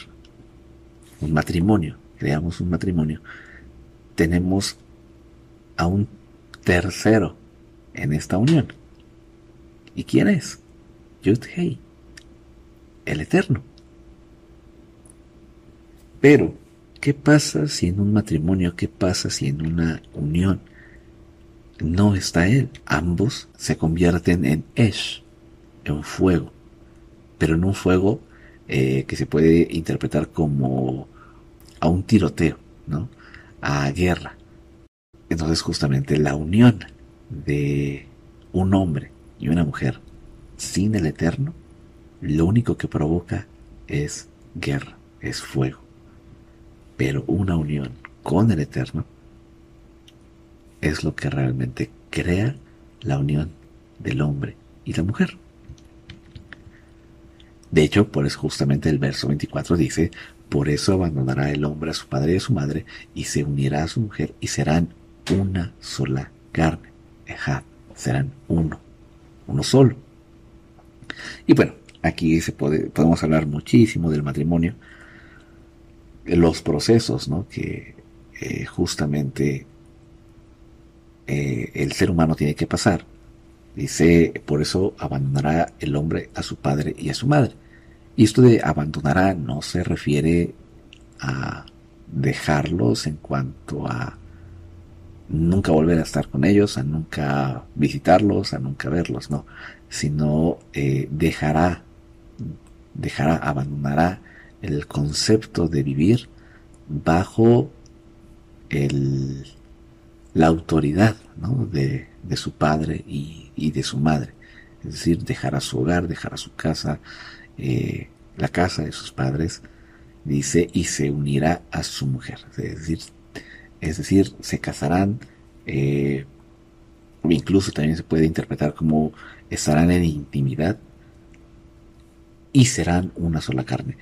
un matrimonio, creamos un matrimonio. Tenemos a un tercero en esta unión. ¿Y quién es? Yud Hei, el Eterno. Pero, ¿qué pasa si en un matrimonio, qué pasa si en una unión no está él? Ambos se convierten en Esh, en fuego, pero en un fuego eh, que se puede interpretar como a un tiroteo, ¿no? A guerra. Entonces justamente la unión de un hombre y una mujer sin el eterno, lo único que provoca es guerra, es fuego pero una unión con el Eterno es lo que realmente crea la unión del hombre y la mujer. De hecho, por eso justamente el verso 24 dice, por eso abandonará el hombre a su padre y a su madre y se unirá a su mujer y serán una sola carne. Serán uno, uno solo. Y bueno, aquí se puede, podemos hablar muchísimo del matrimonio, los procesos ¿no? que eh, justamente eh, el ser humano tiene que pasar. Dice, por eso abandonará el hombre a su padre y a su madre. Y esto de abandonará no se refiere a dejarlos en cuanto a nunca volver a estar con ellos, a nunca visitarlos, a nunca verlos, no, sino eh, dejará, dejará, abandonará el concepto de vivir bajo el, la autoridad ¿no? de, de, su padre y, y, de su madre. Es decir, dejará su hogar, dejará su casa, eh, la casa de sus padres, dice, y se unirá a su mujer. Es decir, es decir se casarán, eh, incluso también se puede interpretar como estarán en intimidad y serán una sola carne.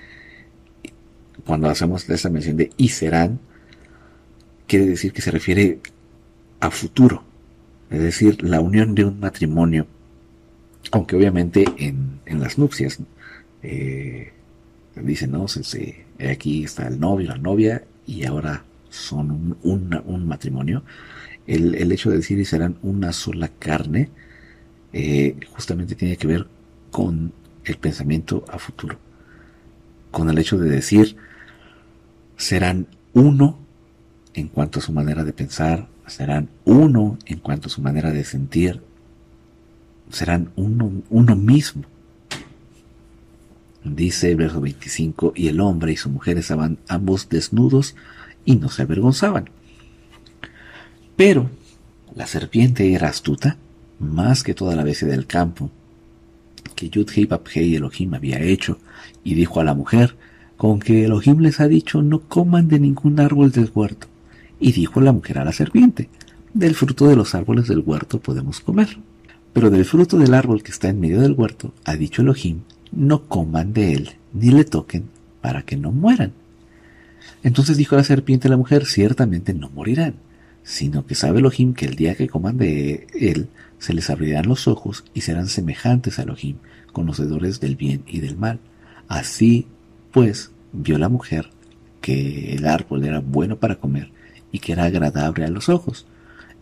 Cuando hacemos esa mención de y serán, quiere decir que se refiere a futuro, es decir, la unión de un matrimonio, aunque obviamente en, en las nupcias eh, dicen, no, se, aquí está el novio, la novia, y ahora son un, matrimonio. El, el, hecho de decir y serán una sola carne, eh, justamente tiene que ver con el pensamiento a futuro. Con el hecho de decir, serán uno en cuanto a su manera de pensar, serán uno en cuanto a su manera de sentir, serán uno, uno mismo. Dice el verso 25, y el hombre y su mujer estaban ambos desnudos y no se avergonzaban. Pero la serpiente era astuta, más que toda la bestia del campo, que Yudhei Babhei Elohim había hecho, y dijo a la mujer, con que Elohim les ha dicho no coman de ningún árbol del huerto. Y dijo la mujer a la serpiente, del fruto de los árboles del huerto podemos comer. Pero del fruto del árbol que está en medio del huerto, ha dicho Elohim, no coman de él, ni le toquen, para que no mueran. Entonces dijo la serpiente a la mujer, ciertamente no morirán, sino que sabe Elohim que el día que coman de él, se les abrirán los ojos y serán semejantes a Elohim, conocedores del bien y del mal. Así, pues, vio la mujer que el árbol era bueno para comer y que era agradable a los ojos,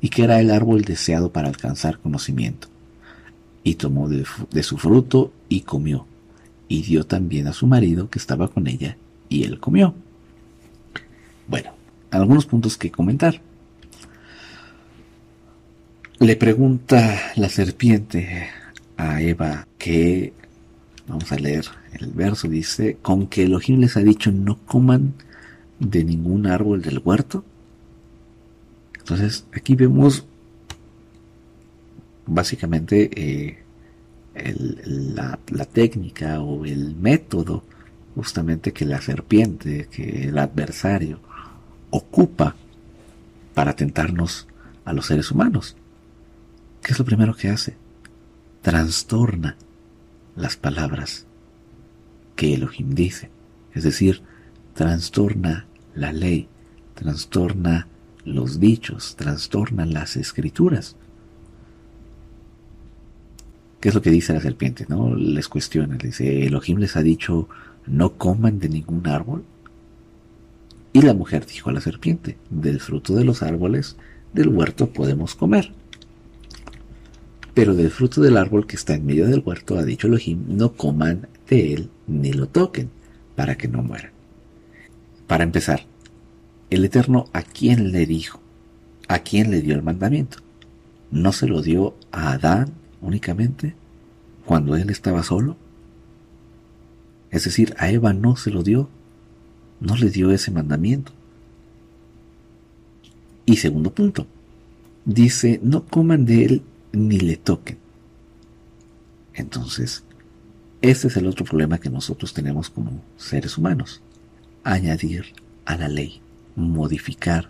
y que era el árbol deseado para alcanzar conocimiento. Y tomó de, de su fruto y comió, y dio también a su marido que estaba con ella, y él comió. Bueno, algunos puntos que comentar. Le pregunta la serpiente a Eva que, vamos a leer el verso, dice, con que Elohim les ha dicho no coman de ningún árbol del huerto. Entonces aquí vemos básicamente eh, la, la técnica o el método justamente que la serpiente, que el adversario ocupa para tentarnos a los seres humanos. ¿Qué es lo primero que hace? Trastorna las palabras que Elohim dice. Es decir, trastorna la ley, trastorna los dichos, trastorna las escrituras. ¿Qué es lo que dice la serpiente? ¿No? Les cuestiona, dice, Elohim les ha dicho, no coman de ningún árbol. Y la mujer dijo a la serpiente, del fruto de los árboles del huerto podemos comer. Pero del fruto del árbol que está en medio del huerto, ha dicho Elohim, no coman de él ni lo toquen, para que no mueran. Para empezar, el Eterno a quién le dijo, a quién le dio el mandamiento. ¿No se lo dio a Adán únicamente cuando él estaba solo? Es decir, a Eva no se lo dio no le dio ese mandamiento. Y segundo punto, dice, no coman de él ni le toquen. Entonces, este es el otro problema que nosotros tenemos como seres humanos. Añadir a la ley, modificar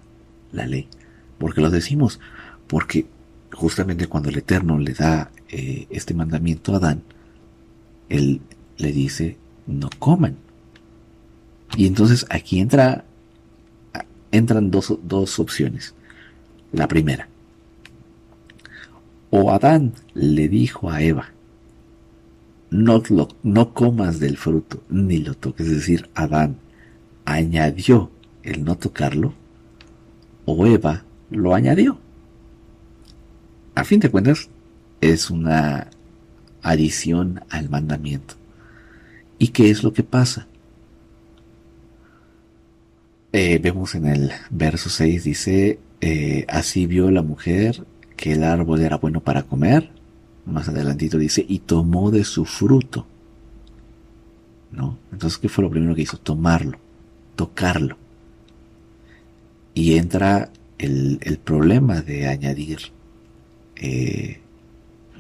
la ley. Porque lo decimos, porque justamente cuando el Eterno le da eh, este mandamiento a Adán, él le dice, no coman. Y entonces aquí entra, entran dos, dos opciones. La primera, o Adán le dijo a Eva no, no comas del fruto, ni lo toques. Es decir, Adán añadió el no tocarlo, o Eva lo añadió. A fin de cuentas, es una adición al mandamiento. ¿Y qué es lo que pasa? Eh, vemos en el verso 6, dice, eh, así vio la mujer que el árbol era bueno para comer. Más adelantito dice, y tomó de su fruto. ¿No? Entonces, ¿qué fue lo primero que hizo? Tomarlo, tocarlo. Y entra el, problema de añadir eh,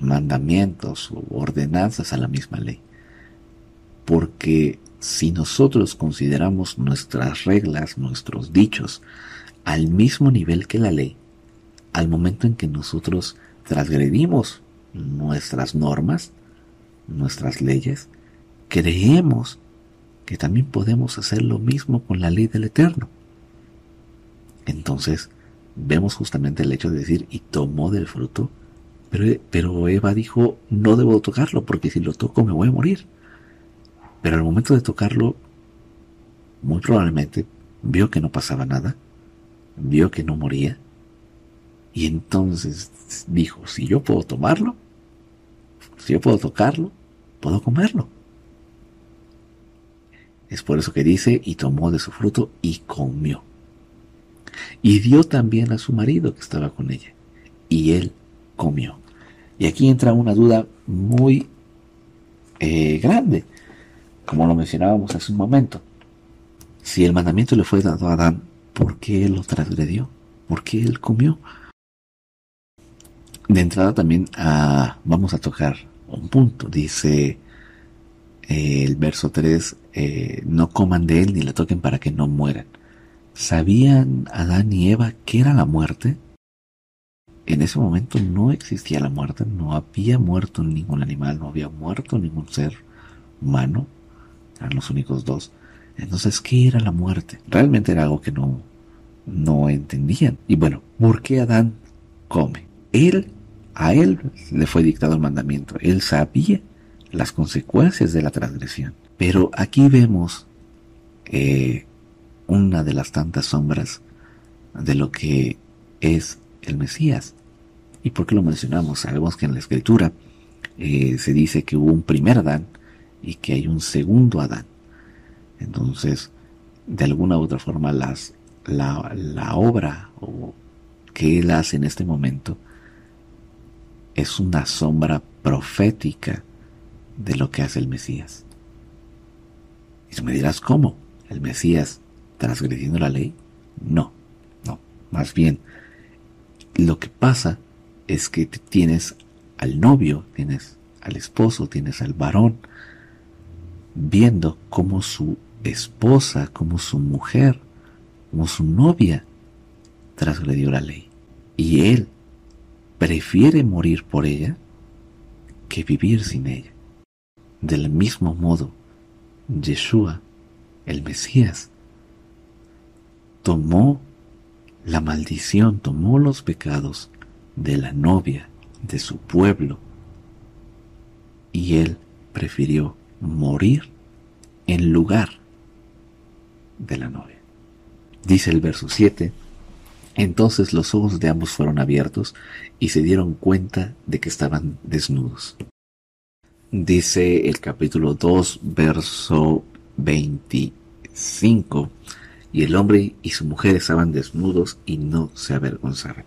mandamientos o ordenanzas a la misma ley. Porque si nosotros consideramos nuestras reglas, nuestros dichos, al mismo nivel que la ley, al momento en que nosotros transgredimos nuestras normas, nuestras leyes, creemos que también podemos hacer lo mismo con la ley del Eterno. Entonces, vemos justamente el hecho de decir, y tomó del fruto, pero, Eva dijo, no debo tocarlo, porque si lo toco me voy a morir. Pero al momento de tocarlo, muy probablemente vio que no pasaba nada, vio que no moría, y entonces dijo, si yo puedo tomarlo, si yo puedo tocarlo, puedo comerlo. Es por eso que dice, y tomó de su fruto y comió. Y dio también a su marido que estaba con ella, y él comió. Y aquí entra una duda muy eh, grande como lo mencionábamos hace un momento. Si el mandamiento le fue dado a Adán, ¿por qué él lo transgredió? ¿Por qué él comió? De entrada también ah, vamos a tocar un punto. Dice eh, el verso 3, eh, no coman de él ni le toquen para que no mueran. ¿Sabían Adán y Eva qué era la muerte? En ese momento no existía la muerte, no había muerto ningún animal, no había muerto ningún ser humano eran los únicos dos. Entonces, ¿qué era la muerte? Realmente era algo que no, no entendían. Y bueno, ¿por qué Adán come? Él, a él le fue dictado el mandamiento. Él sabía las consecuencias de la transgresión. Pero aquí vemos eh, una de las tantas sombras de lo que es el Mesías. ¿Y por qué lo mencionamos? Sabemos que en la escritura eh, se dice que hubo un primer Adán y que hay un segundo Adán. Entonces, de alguna u otra forma, las, la, la obra o que él hace en este momento es una sombra profética de lo que hace el Mesías. Y tú me dirás, ¿cómo? ¿El Mesías transgrediendo la ley? No, no, más bien, lo que pasa es que tienes al novio, tienes al esposo, tienes al varón, viendo cómo su esposa, como su mujer, como su novia transgredió la ley. Y él prefiere morir por ella que vivir sin ella. Del mismo modo, Yeshua, el Mesías, tomó la maldición, tomó los pecados de la novia, de su pueblo, y él prefirió morir en lugar de la novia. Dice el verso 7, entonces los ojos de ambos fueron abiertos y se dieron cuenta de que estaban desnudos. Dice el capítulo 2, verso 25, y el hombre y su mujer estaban desnudos y no se avergonzaban.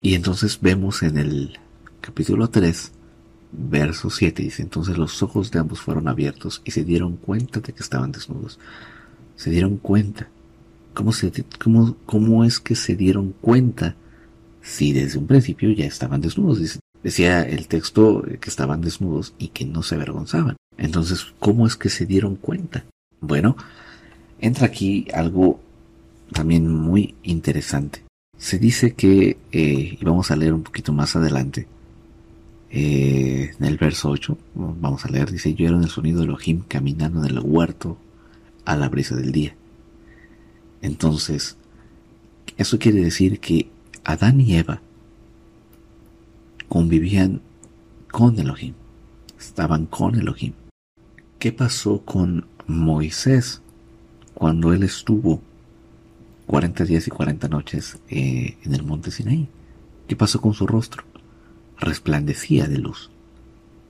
Y entonces vemos en el capítulo 3 Verso 7 dice, entonces los ojos de ambos fueron abiertos y se dieron cuenta de que estaban desnudos. Se dieron cuenta. ¿Cómo, se, cómo, cómo es que se dieron cuenta si desde un principio ya estaban desnudos? decía el texto que estaban desnudos y que no se avergonzaban. Entonces, ¿cómo es que se dieron cuenta? Bueno, entra aquí algo también muy interesante. Se dice que, eh, y vamos a leer un poquito más adelante, eh, en el verso 8, vamos a leer, dice, yo era el sonido de Elohim caminando en el huerto a la brisa del día. Entonces, eso quiere decir que Adán y Eva convivían con Elohim, estaban con Elohim. ¿Qué pasó con Moisés cuando él estuvo 40 días y 40 noches eh, en el monte Sinaí? ¿Qué pasó con su rostro? Resplandecía de luz,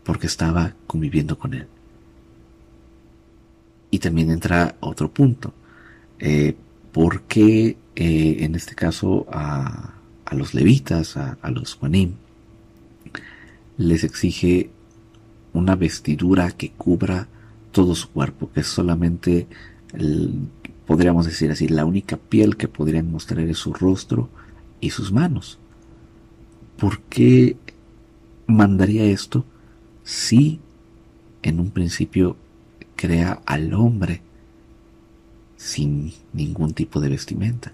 porque estaba conviviendo con él. Y también entra otro punto. Eh, ¿Por qué eh, en este caso a, los levitas, a, los Juanim, les exige una vestidura que cubra todo su cuerpo, que es solamente, podríamos decir así, la única piel que podrían mostrar es su rostro y sus manos. ¿Por qué mandaría esto si en un principio crea al hombre sin ningún tipo de vestimenta?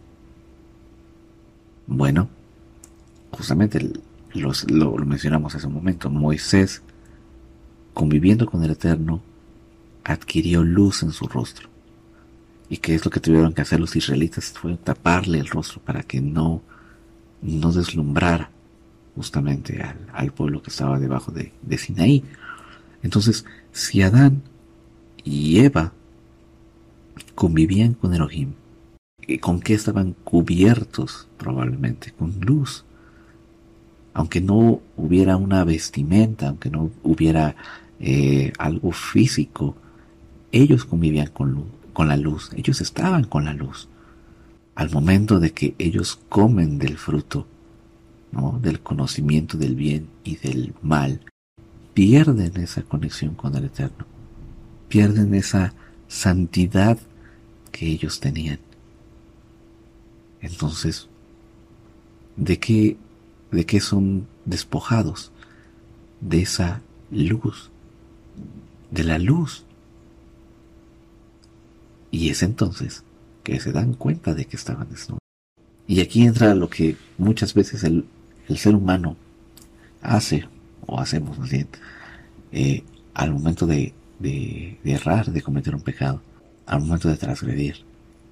Bueno, justamente lo, lo mencionamos hace un momento, Moisés, conviviendo con el Eterno, adquirió luz en su rostro. ¿Y qué es lo que tuvieron que hacer los israelitas? Fue taparle el rostro para que no, no deslumbrara justamente al, pueblo que estaba debajo de, de Sinaí. Entonces, si Adán y Eva convivían con Elohim, ¿con qué estaban cubiertos? Probablemente con luz. Aunque no hubiera una vestimenta, aunque no hubiera eh, algo físico, ellos convivían con, con la luz, ellos estaban con la luz. Al momento de que ellos comen del fruto, ¿no? del conocimiento del bien y del mal, pierden esa conexión con el Eterno, pierden esa santidad que ellos tenían. Entonces, ¿de qué, de qué son despojados? De esa luz, de la luz y es entonces que se dan cuenta de que estaban desnudos. Y aquí entra lo que muchas veces el, ser humano hace, o hacemos más eh, al momento de, de, errar, de cometer un pecado, al momento de transgredir.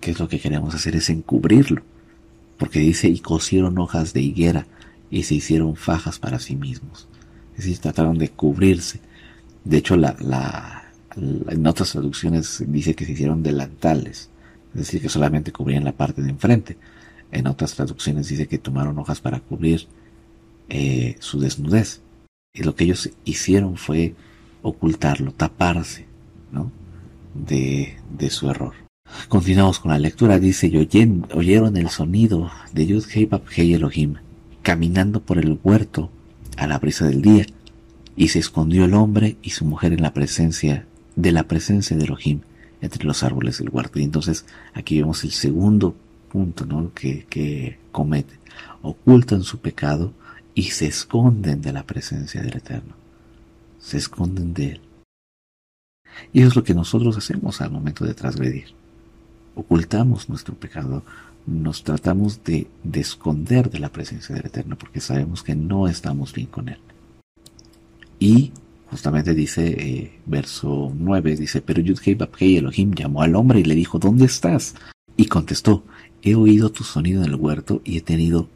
¿Qué es lo que queremos hacer? Es encubrirlo. Porque dice, y cosieron hojas de higuera y se hicieron fajas para sí mismos. Es decir, trataron de cubrirse. De hecho, la, la, en otras traducciones dice que se hicieron delantales, es decir, que solamente cubrían la parte de enfrente. En otras traducciones dice que tomaron hojas para cubrir eh, su desnudez. Y lo que ellos hicieron fue ocultarlo, taparse, ¿no? De, su error. Continuamos con la lectura. Dice, y oyeron el sonido de Yud Hei Hei Elohim, caminando por el huerto a la brisa del día, y se escondió el hombre y su mujer en la presencia de la presencia de Elohim entre los árboles del huerto. Y entonces aquí vemos el segundo punto ¿no? que, que cometen. Ocultan su pecado y se esconden de la presencia del Eterno. Se esconden de Él. Y eso es lo que nosotros hacemos al momento de transgredir. Ocultamos nuestro pecado, nos tratamos de, de esconder de la presencia del Eterno porque sabemos que no estamos bien con Él. Y justamente dice, eh, verso 9, dice, pero Yudhei Babhei Elohim llamó al hombre y le dijo, ¿dónde estás? Y contestó, he oído tu sonido en el huerto y he tenido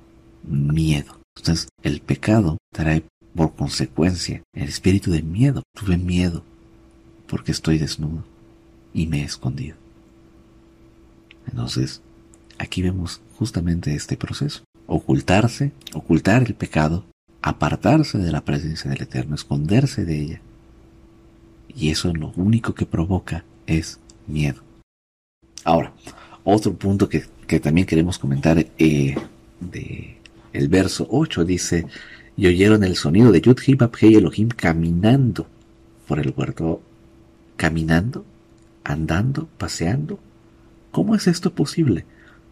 miedo. Entonces, el pecado trae por consecuencia el espíritu de miedo. Tuve miedo porque estoy desnudo y me he escondido. Entonces, aquí vemos justamente este proceso. Ocultarse, ocultar el pecado apartarse de la presencia del Eterno, esconderse de ella. Y eso lo único que provoca es miedo. Ahora, otro punto que, también queremos comentar eh, el verso 8 dice, y oyeron el sonido de Yud Hei Elohim caminando por el huerto, caminando, andando, paseando. ¿Cómo es esto posible?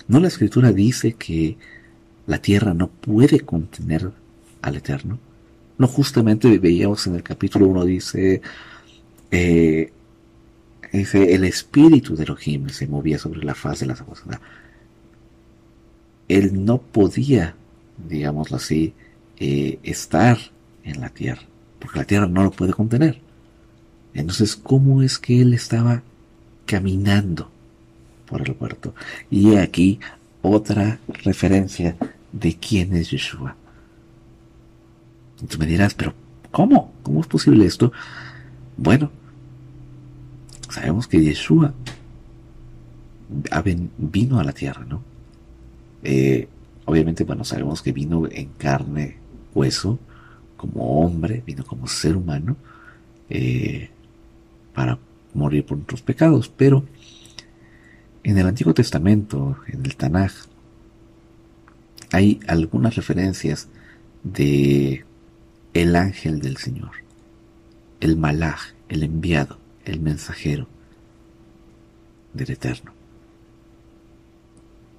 ¿No la escritura dice que la tierra no puede contener al Eterno. No justamente veíamos en el capítulo 1, dice, eh, dice, el espíritu de Elohim se movía sobre la faz de las aguas. Él no podía, digámoslo así, eh, estar en la tierra, porque la tierra no lo puede contener. Entonces, ¿cómo es que él estaba caminando por el huerto? Y aquí otra referencia de quién es Yeshua. Tú me dirás, pero ¿cómo? ¿Cómo es posible esto? Bueno, sabemos que Yeshua vino a la tierra, ¿no? Eh, obviamente, bueno, sabemos que vino en carne, hueso, como hombre, vino como ser humano, eh, para morir por nuestros pecados, pero en el Antiguo Testamento, en el Tanaj, hay algunas referencias de el ángel del Señor, el malaj, el enviado, el mensajero del Eterno.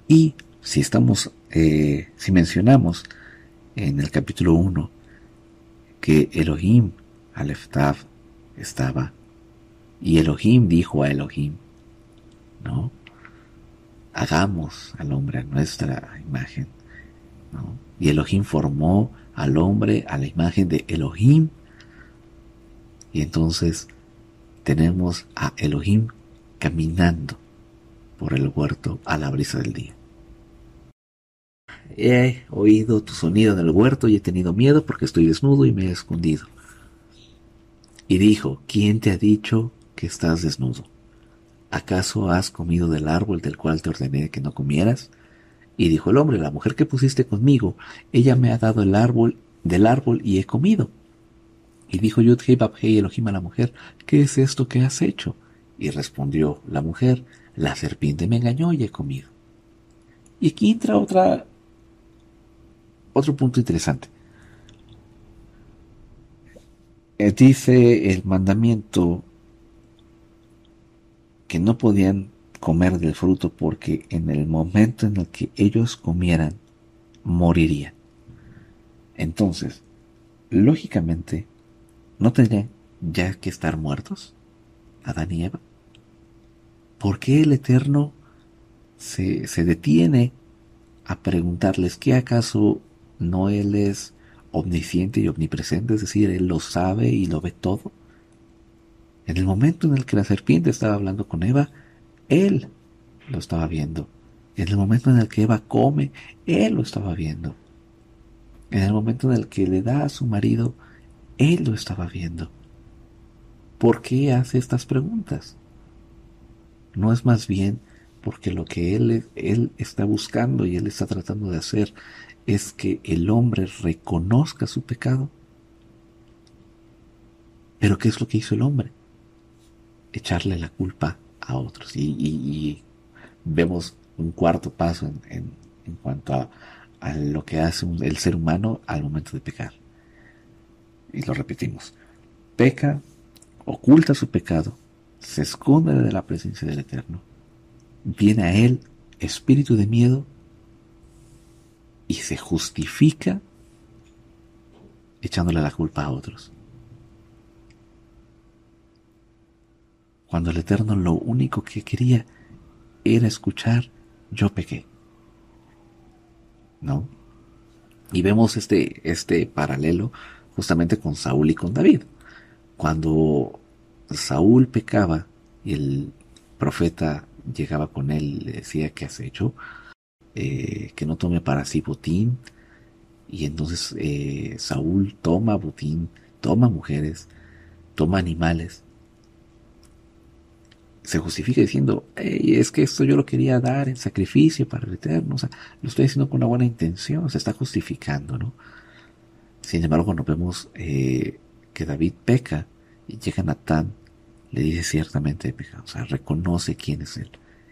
Y si estamos, eh, si mencionamos en el capítulo 1 que Elohim, Aleftav, estaba, y Elohim dijo a Elohim, ¿no? Hagamos al hombre a nuestra imagen. Y Elohim formó al hombre a la imagen de Elohim. Y entonces tenemos a Elohim caminando por el huerto a la brisa del día. He oído tu sonido en el huerto y he tenido miedo porque estoy desnudo y me he escondido. Y dijo, ¿quién te ha dicho que estás desnudo? ¿Acaso has comido del árbol del cual te ordené que no comieras? Y dijo el hombre, la mujer que pusiste conmigo, ella me ha dado el árbol del árbol y he comido. Y dijo Yudhei Babhei Elohim a la mujer, ¿qué es esto que has hecho? Y respondió la mujer, la serpiente me engañó y he comido. Y aquí entra otra, otro punto interesante. Eh, dice el mandamiento que no podían comer del fruto porque en el momento en el que ellos comieran, morirían. Entonces, lógicamente, ¿no tendrían ya que estar muertos Adán y Eva? ¿Por qué el Eterno se, se detiene a preguntarles que acaso no Él es omnisciente y omnipresente, es decir, Él lo sabe y lo ve todo? En el momento en el que la serpiente estaba hablando con Eva, él lo estaba viendo. En el momento en el que Eva come, él lo estaba viendo. En el momento en el que le da a su marido, él lo estaba viendo. ¿Por qué hace estas preguntas? No es más bien porque lo que él, él está buscando y él está tratando de hacer es que el hombre reconozca su pecado. Pero ¿qué es lo que hizo el hombre? Echarle la culpa a otros. Y, vemos un cuarto paso en, en, cuanto a, a, lo que hace el ser humano al momento de pecar. Y lo repetimos. Peca, oculta su pecado, se esconde de la presencia del Eterno. Viene a él espíritu de miedo y se justifica echándole la culpa a otros. Cuando el Eterno lo único que quería era escuchar, yo pequé. ¿No? Y vemos este, este paralelo justamente con Saúl y con David. Cuando Saúl pecaba y el profeta llegaba con él y le decía, ¿qué has hecho? Eh, que no tome para sí botín. Y entonces eh, Saúl toma botín, toma mujeres, toma animales se justifica diciendo, es que esto yo lo quería dar en sacrificio para el Eterno, o sea, lo estoy haciendo con una buena intención, se está justificando, ¿no? Sin embargo, cuando vemos eh, que David peca y llega Natán, le dice ciertamente peca, o sea, reconoce quién es él.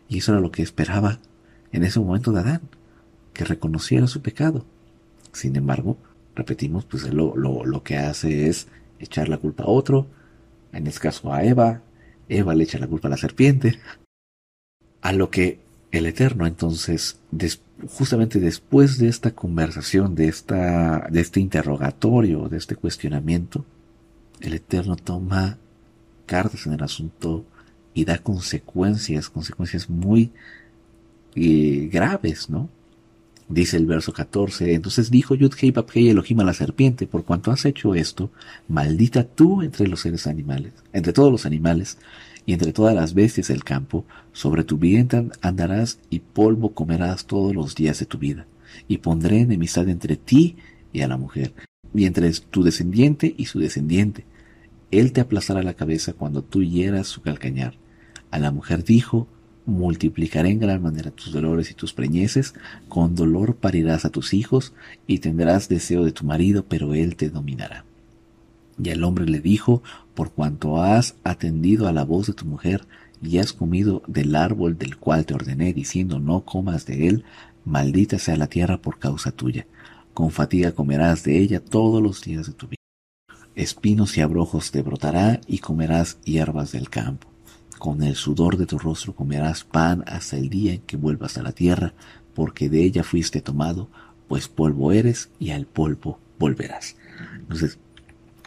Y eso era lo que esperaba en ese momento de Adán, que reconociera su pecado. Sin embargo, repetimos, pues lo, lo, lo que hace es echar la culpa a otro, en este caso a Eva, Eva le echa la culpa a la serpiente. A lo que el Eterno entonces, justamente después de esta conversación, de, esta, de este interrogatorio, de este cuestionamiento, el Eterno toma cartas en el asunto y da consecuencias, consecuencias muy eh, graves, ¿no? Dice el verso 14, entonces dijo Yudhei Babhei Elohim a la serpiente, por cuanto has hecho esto, maldita tú entre los seres animales, entre todos los animales, y entre todas las bestias del campo, sobre tu vientre andarás y polvo comerás todos los días de tu vida, y pondré enemistad entre ti y a la mujer, y entre tu descendiente y su descendiente. Él te aplastará la cabeza cuando tú hieras su calcañar. A la mujer dijo, multiplicaré en gran manera tus dolores y tus preñeces, con dolor parirás a tus hijos y tendrás deseo de tu marido, pero él te dominará. Y el hombre le dijo, por cuanto has atendido a la voz de tu mujer y has comido del árbol del cual te ordené, diciendo no comas de él, maldita sea la tierra por causa tuya. Con fatiga comerás de ella todos los días de tu vida. Espinos y abrojos te brotará y comerás hierbas del campo. Con el sudor de tu rostro comerás pan hasta el día en que vuelvas a la tierra, porque de ella fuiste tomado, pues polvo eres y al polvo volverás. Entonces,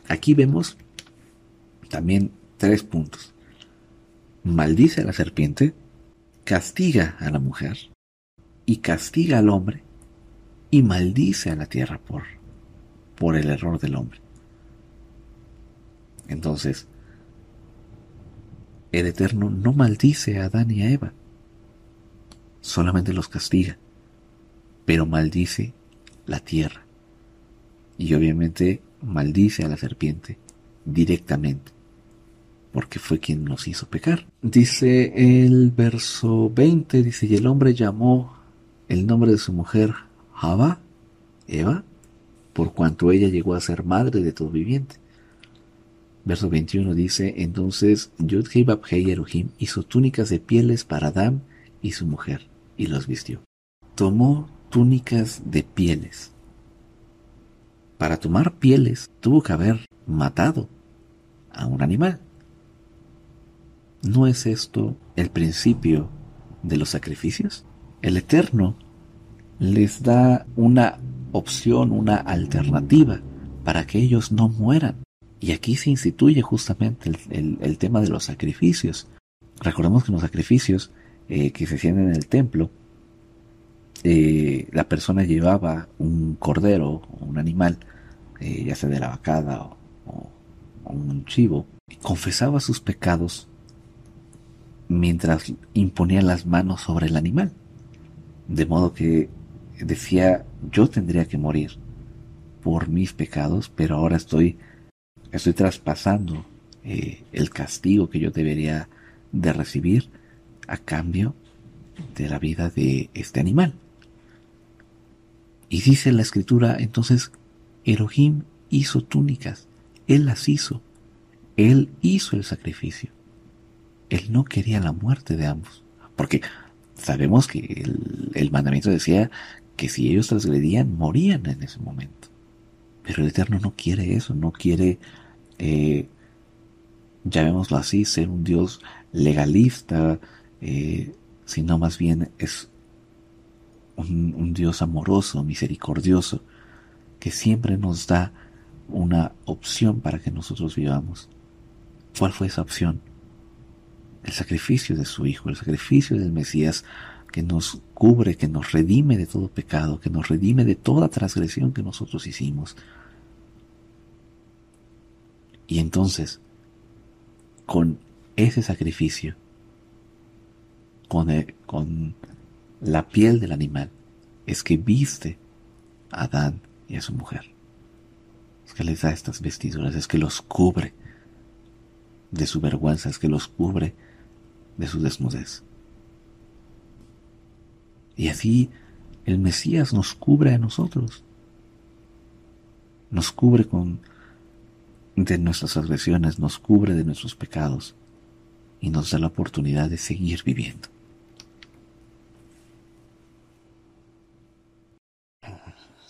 aquí vemos también tres puntos. Maldice a la serpiente, castiga a la mujer y castiga al hombre y maldice a la tierra por, por el error del hombre. Entonces, el Eterno no maldice a Adán y a Eva, solamente los castiga, pero maldice la tierra. Y obviamente maldice a la serpiente directamente, porque fue quien nos hizo pecar. Dice el verso 20, dice, y el hombre llamó el nombre de su mujer Java, Eva, por cuanto ella llegó a ser madre de todo viviente. Verso 21 dice, entonces Yud Hei Elohim hizo túnicas de pieles para Adán y su mujer, y los vistió. Tomó túnicas de pieles. Para tomar pieles tuvo que haber matado a un animal. ¿No es esto el principio de los sacrificios? El Eterno les da una opción, una alternativa para que ellos no mueran. Y aquí se instituye justamente el, tema de los sacrificios. Recordemos que los sacrificios eh, que se hacían en el templo, eh, la persona llevaba un cordero o un animal, eh, ya sea de la vacada o, un chivo, y confesaba sus pecados mientras imponía las manos sobre el animal. De modo que decía, yo tendría que morir por mis pecados, pero ahora estoy estoy traspasando eh, el castigo que yo debería de recibir a cambio de la vida de este animal. Y dice la escritura, entonces, Elohim hizo túnicas, Él las hizo, Él hizo el sacrificio. Él no quería la muerte de ambos, porque sabemos que el, el mandamiento decía que si ellos transgredían, morían en ese momento. Pero el Eterno no quiere eso, no quiere eh, llamémoslo así, ser un Dios legalista, eh, sino más bien es un, un, Dios amoroso, misericordioso, que siempre nos da una opción para que nosotros vivamos. ¿Cuál fue esa opción? El sacrificio de su Hijo, el sacrificio del Mesías que nos cubre, que nos redime de todo pecado, que nos redime de toda transgresión que nosotros hicimos. Y entonces, con ese sacrificio, con, con la piel del animal, es que viste a Adán y a su mujer. Es que les da estas vestiduras, es que los cubre de su vergüenza, es que los cubre de su desnudez. Y así el Mesías nos cubre a nosotros. Nos cubre con de nuestras agresiones, nos cubre de nuestros pecados y nos da la oportunidad de seguir viviendo.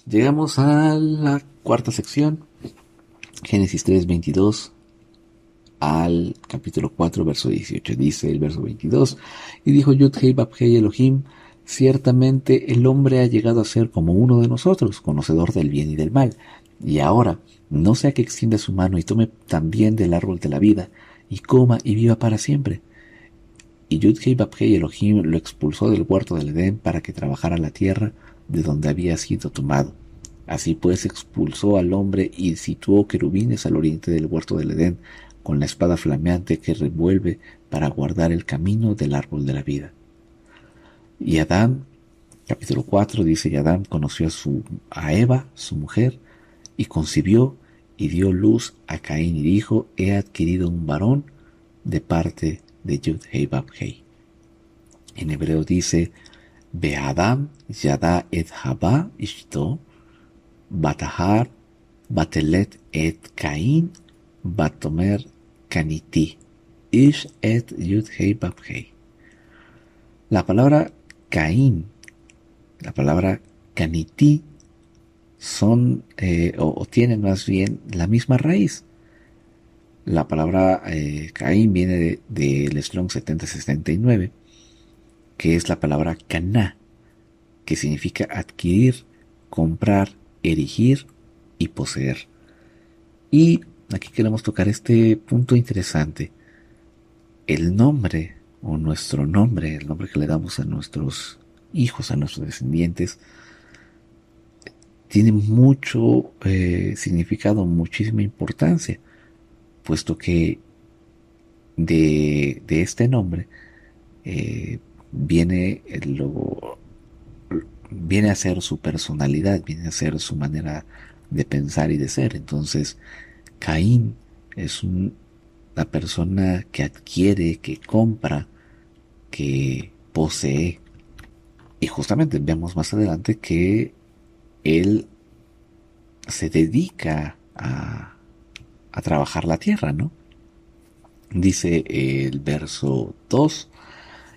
Llegamos a la cuarta sección, Génesis 3, 22 al capítulo 4, verso 18. Dice el verso 22, y dijo Yudhei Babhei Elohim, ciertamente el hombre ha llegado a ser como uno de nosotros, conocedor del bien y del mal. Y ahora, no sea que extienda su mano y tome también del árbol de la vida, y coma y viva para siempre. Y Yudhei Elohim lo expulsó del huerto del Edén para que trabajara la tierra de donde había sido tomado. Así pues expulsó al hombre y situó querubines al oriente del huerto del Edén, con la espada flameante que revuelve para guardar el camino del árbol de la vida. Y Adán, capítulo 4, dice, y Adán conoció a, su, a Eva, su mujer, y concibió y dio luz a Caín y dijo, he adquirido un varón de parte de Yud Hei Hei. En hebreo dice, Beadam yada et haba ishto, batahar batelet et Caín, batomer kaniti, ish et Yud Hei Hei. La palabra Caín, la palabra canití, son eh, o, tienen más bien la misma raíz. La palabra eh, Caín viene del de, Strong 7069, que es la palabra caná, que significa adquirir, comprar, erigir y poseer. Y aquí queremos tocar este punto interesante. El nombre o nuestro nombre, el nombre que le damos a nuestros hijos, a nuestros descendientes, tiene mucho eh, significado, muchísima importancia, puesto que de, este nombre eh, viene lo, viene a ser su personalidad, viene a ser su manera de pensar y de ser. Entonces, Caín es un, la persona que adquiere, que compra, que posee. Y justamente vemos más adelante que él se dedica a, a trabajar la tierra, ¿no? Dice el verso 2,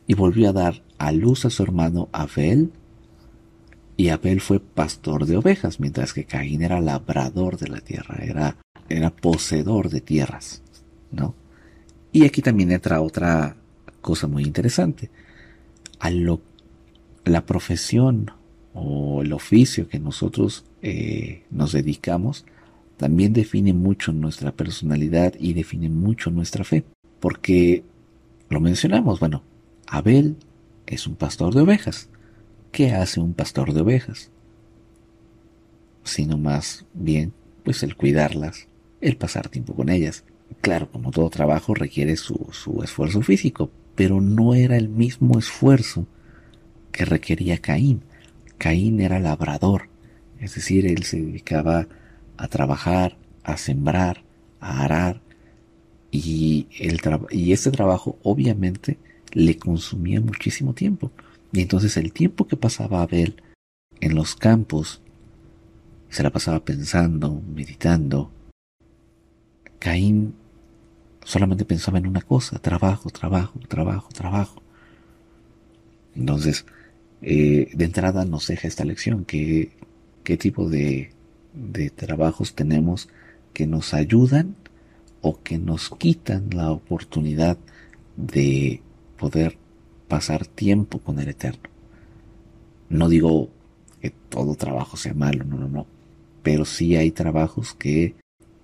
y volvió a dar a luz a su hermano Abel, y Abel fue pastor de ovejas, mientras que Caín era labrador de la tierra, era, era poseedor de tierras, ¿no? Y aquí también entra otra cosa muy interesante. A lo, la profesión o el oficio que nosotros eh, nos dedicamos también define mucho nuestra personalidad y define mucho nuestra fe. Porque lo mencionamos, bueno, Abel es un pastor de ovejas. ¿Qué hace un pastor de ovejas? Sino más bien, pues el cuidarlas, el pasar tiempo con ellas. Claro, como todo trabajo requiere su, su esfuerzo físico, pero no era el mismo esfuerzo que requería Caín. Caín era labrador, es decir, él se dedicaba a trabajar, a sembrar, a arar, y, el y este trabajo obviamente le consumía muchísimo tiempo. Y entonces el tiempo que pasaba Abel en los campos se la pasaba pensando, meditando. Caín solamente pensaba en una cosa, trabajo, trabajo, trabajo, trabajo. Entonces, eh, de entrada nos deja esta lección, que, qué tipo de, de trabajos tenemos que nos ayudan o que nos quitan la oportunidad de poder pasar tiempo con el Eterno. No digo que todo trabajo sea malo, no, no, no. Pero sí hay trabajos que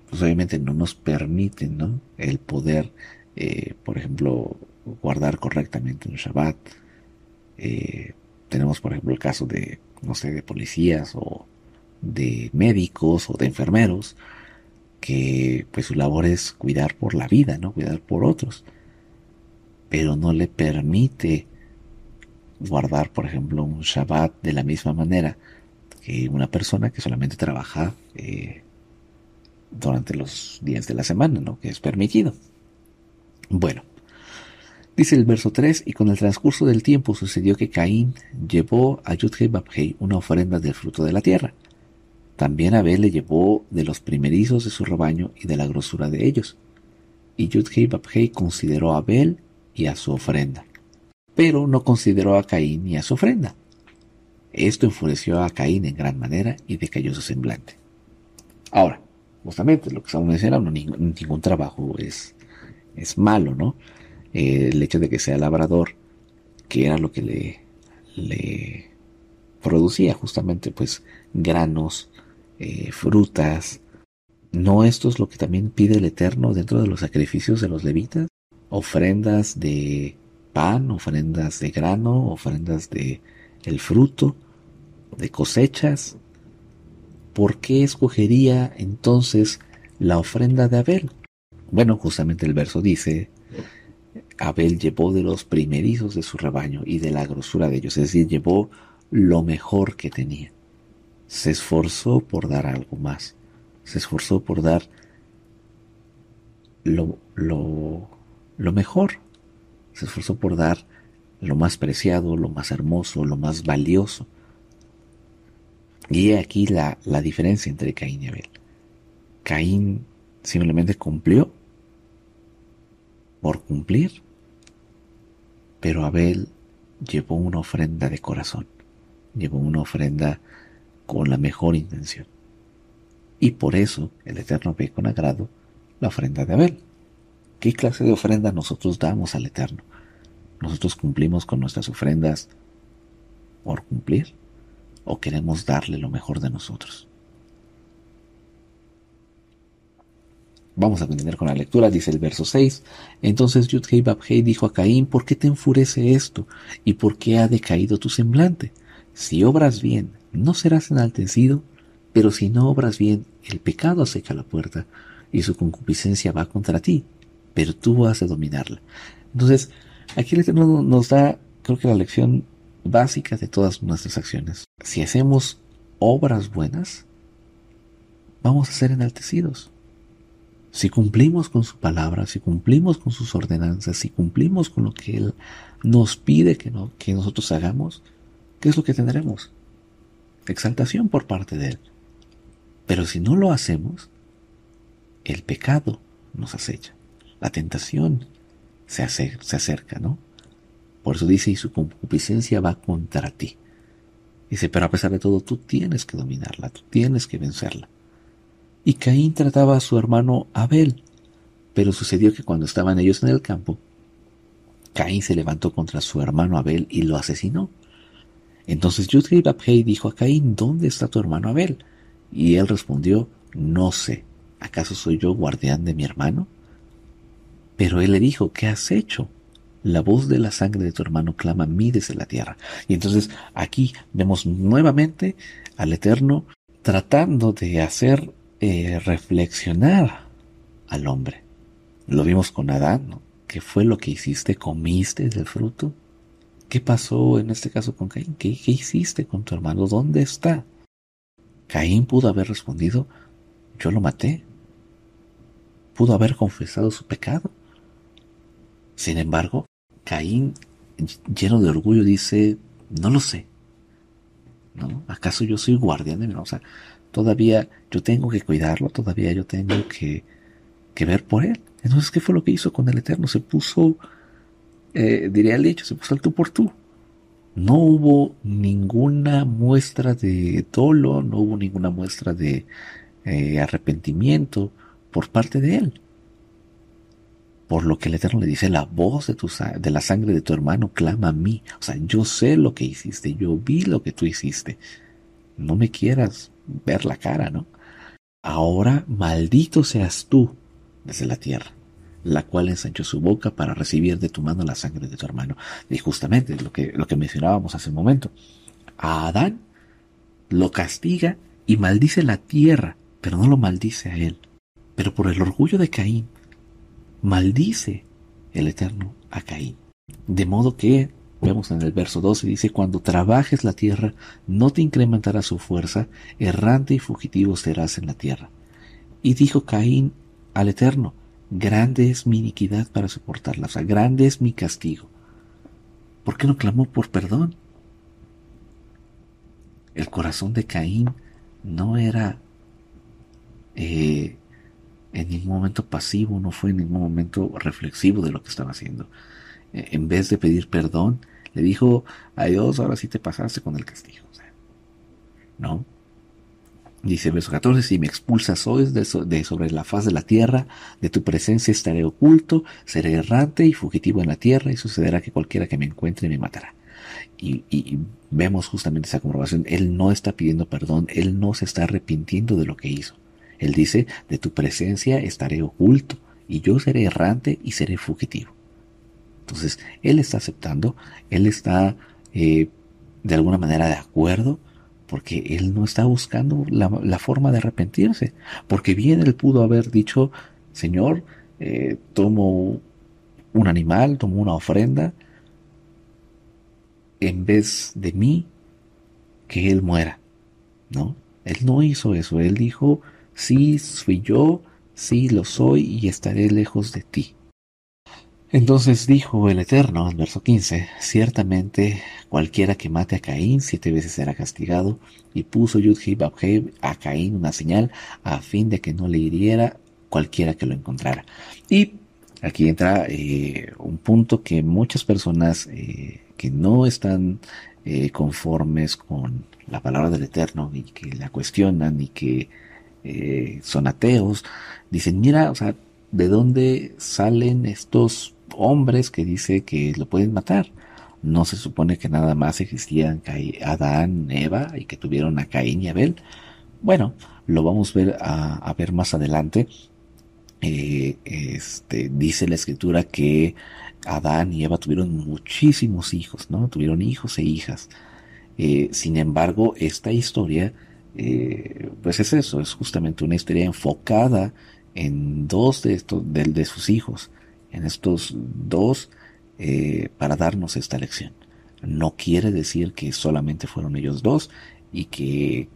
pues obviamente no nos permiten ¿no? el poder, eh, por ejemplo, guardar correctamente un Shabbat. Eh, tenemos, por ejemplo, el caso de, no sé, de policías o de médicos o de enfermeros que pues su labor es cuidar por la vida, ¿no? Cuidar por otros. Pero no le permite guardar, por ejemplo, un Shabbat de la misma manera que una persona que solamente trabaja eh, durante los días de la semana, ¿no? Que es permitido. Bueno, dice el verso 3, y con el transcurso del tiempo sucedió que Caín llevó a Yudhei una ofrenda del fruto de la tierra. También Abel le llevó de los primerizos de su rebaño y de la grosura de ellos. Y Yudhei consideró a Abel y a su ofrenda, pero no consideró a Caín ni a su ofrenda. Esto enfureció a Caín en gran manera y decayó su semblante. Ahora, justamente lo que estamos mencionando, ningún, ningún trabajo es, es malo, ¿no? Eh, el hecho de que sea labrador, que era lo que le, le producía justamente pues granos, eh, frutas. ¿No esto es lo que también pide el Eterno dentro de los sacrificios de los levitas? Ofrendas de pan, ofrendas de grano, ofrendas de el fruto, de cosechas, ¿por qué escogería entonces la ofrenda de Abel? Bueno, justamente el verso dice, Abel llevó de los primerizos de su rebaño y de la grosura de ellos, es decir, llevó lo mejor que tenía. Se esforzó por dar algo más, se esforzó por dar lo, lo, mejor, se esforzó por dar lo más preciado, lo más hermoso, lo más valioso. Y aquí la, la diferencia entre Caín y Abel. Caín simplemente cumplió por cumplir, pero Abel llevó una ofrenda de corazón, llevó una ofrenda con la mejor intención. Y por eso el Eterno ve con agrado la ofrenda de Abel. ¿Qué clase de ofrenda nosotros damos al Eterno? ¿Nosotros cumplimos con nuestras ofrendas por cumplir? ¿O queremos darle lo mejor de nosotros? Vamos a continuar con la lectura, dice el verso 6. Entonces Yudhei Babhei dijo a Caín, ¿por qué te enfurece esto? ¿Y por qué ha decaído tu semblante? Si obras bien, no serás enaltecido, pero si no obras bien, el pecado acecha la puerta y su concupiscencia va contra ti, pero tú has de dominarla. Entonces, Aquí el Eterno nos da, creo que la lección básica de todas nuestras acciones. Si hacemos obras buenas, vamos a ser enaltecidos. Si cumplimos con su palabra, si cumplimos con sus ordenanzas, si cumplimos con lo que Él nos pide que, no, que nosotros hagamos, ¿qué es lo que tendremos? Exaltación por parte de Él. Pero si no lo hacemos, el pecado nos acecha, la tentación se, se acerca, ¿no? Por eso dice, y su concupiscencia va contra ti. Dice, pero a pesar de todo, tú tienes que dominarla, tú tienes que vencerla. Y Caín trataba a su hermano Abel, pero sucedió que cuando estaban ellos en el campo, Caín se levantó contra su hermano Abel y lo asesinó. Entonces Yudhei Babhei dijo a Caín, ¿dónde está tu hermano Abel? Y él respondió, no sé, ¿acaso soy yo guardián de mi hermano? Pero él le dijo, ¿qué has hecho? La voz de la sangre de tu hermano clama a mí desde la tierra. Y entonces aquí vemos nuevamente al Eterno tratando de hacer eh, reflexionar al hombre. Lo vimos con Adán, ¿no? ¿Qué fue lo que hiciste? ¿Comiste del fruto? ¿Qué pasó en este caso con Caín? ¿Qué, ¿Qué, hiciste con tu hermano? ¿Dónde está? Caín pudo haber respondido, yo lo maté. Pudo haber confesado su pecado. Sin embargo, Caín, lleno de orgullo, dice, no lo sé. ¿No? ¿Acaso yo soy guardián de mi O sea, todavía yo tengo que cuidarlo, todavía yo tengo que, que ver por él. Entonces, ¿qué fue lo que hizo con el Eterno? Se puso, eh, diría el hecho, se puso al tú por tú. No hubo ninguna muestra de dolo, no hubo ninguna muestra de eh, arrepentimiento por parte de él. Por lo que el Eterno le dice, la voz de, tu, de la sangre de tu hermano clama a mí. O sea, yo sé lo que hiciste, yo vi lo que tú hiciste. No me quieras ver la cara, ¿no? Ahora maldito seas tú desde la tierra, la cual ensanchó su boca para recibir de tu mano la sangre de tu hermano. Y justamente lo que, lo que mencionábamos hace un momento. A Adán lo castiga y maldice la tierra, pero no lo maldice a él. Pero por el orgullo de Caín, maldice el Eterno a Caín. De modo que, vemos en el verso 12, dice, cuando trabajes la tierra, no te incrementará su fuerza, errante y fugitivo serás en la tierra. Y dijo Caín al Eterno, grande es mi iniquidad para soportarla, o sea, grande es mi castigo. ¿Por qué no clamó por perdón? El corazón de Caín no era eh, en ningún momento pasivo, no fue en ningún momento reflexivo de lo que estaba haciendo. E, en vez de pedir perdón, le dijo a Dios, ahora sí te pasaste con el castigo. ¿No? Dice verso 14, si me expulsas hoy de, sobre la faz de la tierra, de tu presencia estaré oculto, seré errante y fugitivo en la tierra, y sucederá que cualquiera que me encuentre me matará. Y, y, vemos justamente esa comprobación. Él no está pidiendo perdón, él no se está arrepintiendo de lo que hizo. Él dice, de tu presencia estaré oculto, y yo seré errante y seré fugitivo. Entonces, Él está aceptando, Él está eh, de alguna manera de acuerdo, porque Él no está buscando la, forma de arrepentirse, porque bien Él pudo haber dicho, Señor, eh, tomo un animal, tomo una ofrenda, en vez de mí, que Él muera. ¿No? Él no hizo eso, Él dijo, sí fui yo, sí lo soy y estaré lejos de ti. Entonces dijo el Eterno, en verso 15, ciertamente cualquiera que mate a Caín siete veces será castigado, y puso Yudhib a Caín una señal a fin de que no le hiriera cualquiera que lo encontrara. Y aquí entra eh, un punto que muchas personas eh, que no están eh, conformes con la palabra del Eterno y que la cuestionan y que son ateos, dicen, mira, o sea, ¿de dónde salen estos hombres que dice que lo pueden matar? No se supone que nada más existían Adán, Eva y que tuvieron a Caín y Abel. Bueno, lo vamos a ver, a ver más adelante eh, este, dice la escritura que Adán y Eva tuvieron muchísimos hijos, ¿no? Tuvieron hijos e hijas. Eh, sin embargo, esta historia, eh, pues es eso, es justamente una historia enfocada en dos de estos, de, sus hijos, en estos dos, para darnos esta lección. No quiere decir que solamente fueron ellos dos y que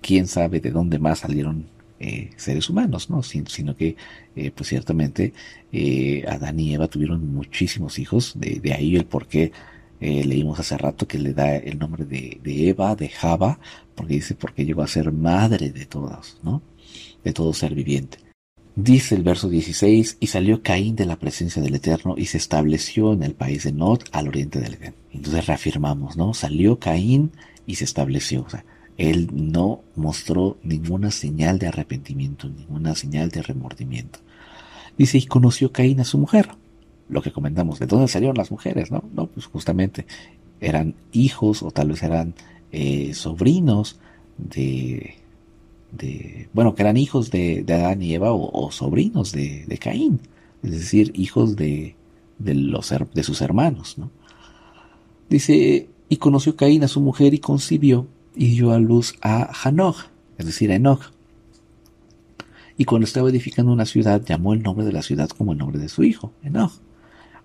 quién sabe de dónde más salieron eh, seres humanos, ¿no? sino que, eh, pues ciertamente, eh, Adán y Eva tuvieron muchísimos hijos, de, ahí el por qué leímos hace rato que le da el nombre de, Eva, de Java, porque dice porque llegó a ser madre de todos, ¿no? De todo ser viviente. Dice el verso 16, y salió Caín de la presencia del Eterno y se estableció en el país de Nod al oriente del Edén. Entonces reafirmamos, ¿no? Salió Caín y se estableció. O sea, él no mostró ninguna señal de arrepentimiento, ninguna señal de remordimiento. Dice, y conoció Caín a su mujer. Lo que comentamos, ¿de dónde salieron las mujeres? No, no pues justamente eran hijos o tal vez eran eh, sobrinos de, de, bueno, que eran hijos de, Adán y Eva o, sobrinos de, de, Caín, es decir, hijos de, de, los, de sus hermanos, ¿no? Dice, y conoció Caín a su mujer y concibió y dio a luz a Hanoch, es decir, a Enoch. Y cuando estaba edificando una ciudad, llamó el nombre de la ciudad como el nombre de su hijo, Enoch.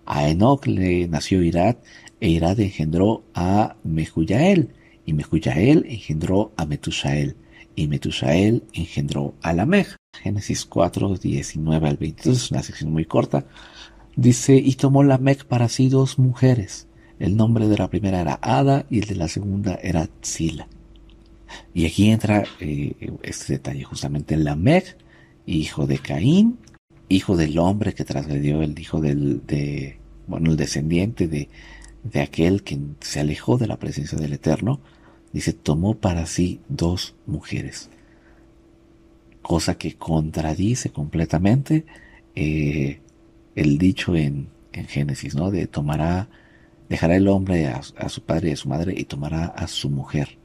A Enoch le nació Irad, e Irad engendró a Mehuyael, y Mehuyael engendró a Metushael, y Metushael engendró a Lamech. Génesis 4, 19 al 22, es una sección muy corta. Dice, y tomó Lamech para sí dos mujeres. El nombre de la primera era Ada y el de la segunda era Tzila. Y aquí entra eh, este detalle, justamente Lamech, hijo de Caín, hijo del hombre que transgredió, el hijo del, de, bueno, el descendiente de, de aquel que se alejó de la presencia del Eterno, dice, tomó para sí dos mujeres. Cosa que contradice completamente eh, el dicho en, en, Génesis, ¿no? De tomará, dejará el hombre a, a su padre y a su madre y tomará a su mujer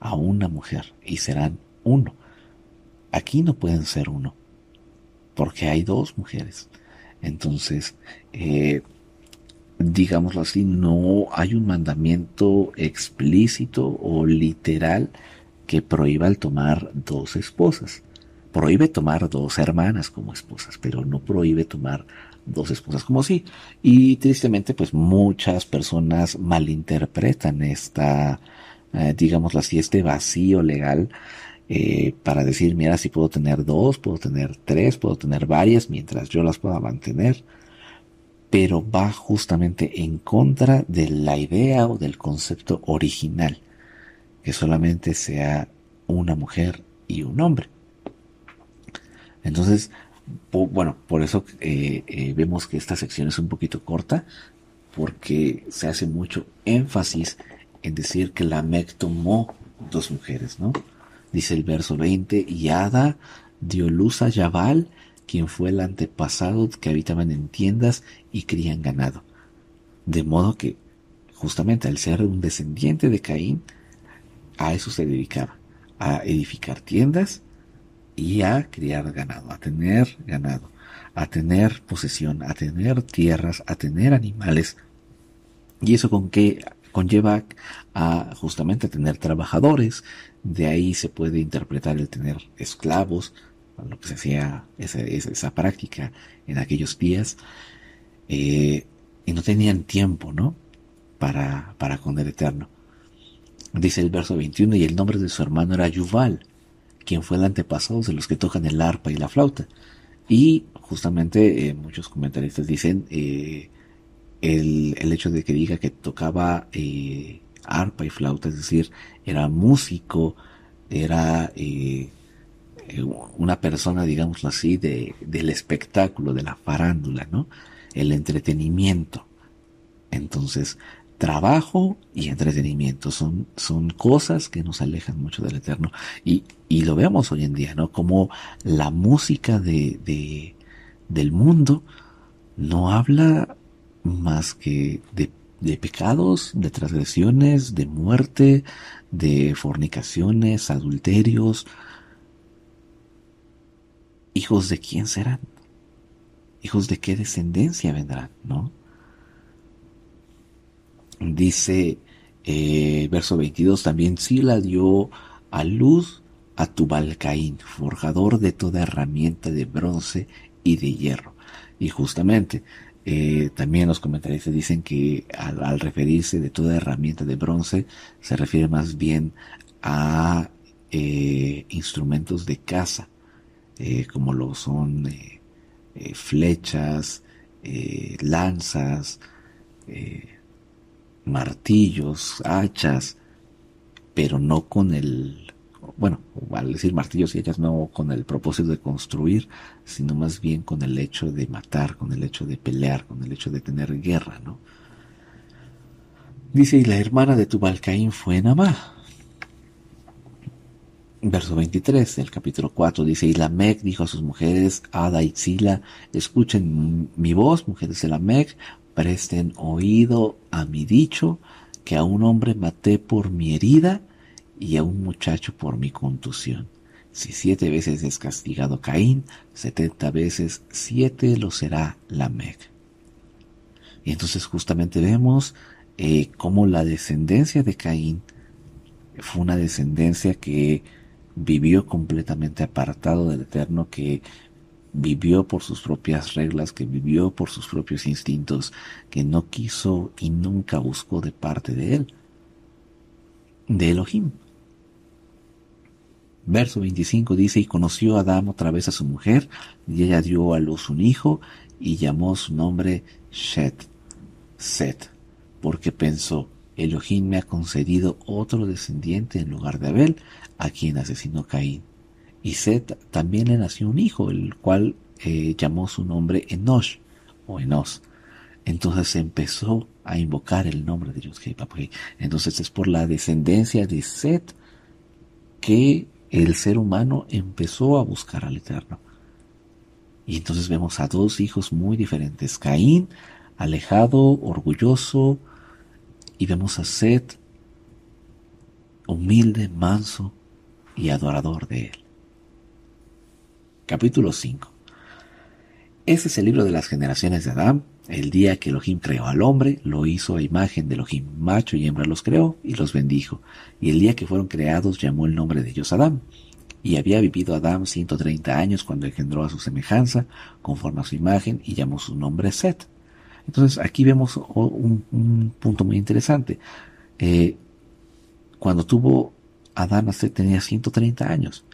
a una mujer y serán uno. Aquí no pueden ser uno, porque hay dos mujeres. Entonces, eh, digámoslo así, no hay un mandamiento explícito o literal que prohíba el tomar dos esposas. Prohíbe tomar dos hermanas como esposas, pero no prohíbe tomar dos esposas como sí. Y tristemente, pues muchas personas malinterpretan esta eh, digámoslo así, este vacío legal eh, para decir, mira, si puedo tener dos, puedo tener tres, puedo tener varias mientras yo las pueda mantener, pero va justamente en contra de la idea o del concepto original, que solamente sea una mujer y un hombre. Entonces, bueno, por eso eh, vemos que esta sección es un poquito corta, porque se hace mucho énfasis en decir que Lamec tomó dos mujeres, ¿no? Dice el verso 20, y Ada dio luz a Yabal, quien fue el antepasado que habitaban en tiendas y crían ganado. De modo que, justamente al ser un descendiente de Caín, a eso se dedicaba, a edificar tiendas y a criar ganado, a tener ganado, a tener posesión, a tener tierras, a tener animales. ¿Y eso con qué conlleva a justamente tener trabajadores, de ahí se puede interpretar el tener esclavos, lo que se hacía esa, práctica en aquellos días, eh, y no tenían tiempo, ¿no? Para, para con el Eterno. Dice el verso 21, y el nombre de su hermano era Yuval, quien fue el antepasado de los que tocan el arpa y la flauta. Y justamente eh, muchos comentaristas dicen eh, el, el, hecho de que diga que tocaba arpa y flauta, es decir, era músico, era una persona, digámoslo así, de, del espectáculo, de la farándula, ¿no? El entretenimiento. Entonces, trabajo y entretenimiento son, son cosas que nos alejan mucho del eterno. Y, y lo vemos hoy en día, ¿no? Como la música de, de, del mundo no habla más que de, de pecados, de transgresiones, de muerte, de fornicaciones, adulterios. ¿Hijos de quién serán? ¿Hijos de qué descendencia vendrán? ¿No? Dice eh, verso 22, también Sila dio a luz a Tubalcaín, forjador de toda herramienta de bronce y de hierro. Y justamente, eh, también los comentaristas dicen que al, referirse de toda herramienta de bronce, se refiere más bien a eh, instrumentos de caza, eh, como lo son eh, eh, flechas, lanzas, martillos, hachas, pero no con el, bueno, al decir martillos y hachas no con el propósito de construir, sino más bien con el hecho de matar, con el hecho de pelear, con el hecho de tener guerra, ¿no? Dice, y la hermana de Tubalcaín fue Namá. Verso 23 del capítulo 4 dice, y Lamec dijo a sus mujeres, Ada y Sila, escuchen mi voz, mujeres de Lamec, presten oído a mi dicho, que a un hombre maté por mi herida y a un muchacho por mi contusión. Si siete veces es castigado Caín, setenta veces siete lo será Lamec. Y entonces justamente vemos eh, cómo la descendencia de Caín fue una descendencia que vivió completamente apartado del Eterno, que vivió por sus propias reglas, que vivió por sus propios instintos, que no quiso y nunca buscó de parte de él, de Elohim. Verso 25 dice, y conoció Adán otra vez a su mujer, y ella dio a luz un hijo, y llamó su nombre Shet, Set, porque pensó, Elohim me ha concedido otro descendiente en lugar de Abel, a quien asesinó Caín. Y Set también le nació un hijo, el cual eh, llamó su nombre Enosh o Enos. Entonces empezó a invocar el nombre de Yud Entonces es por la descendencia de Set que el ser humano empezó a buscar al Eterno. Y entonces vemos a dos hijos muy diferentes. Caín, alejado, orgulloso, y vemos a Set, humilde, manso y adorador de él. Capítulo 5. Este es el libro de las generaciones de Adán. El día que Elohim creó al hombre, lo hizo a imagen de Elohim, macho y hembra los creó y los bendijo. Y el día que fueron creados llamó el nombre de ellos Adán. Y había vivido Adán 130 años cuando engendró a su semejanza, conforme a su imagen, y llamó su nombre Set. Entonces aquí vemos un, un punto muy interesante. Eh, cuando tuvo Adán tenía 130 años.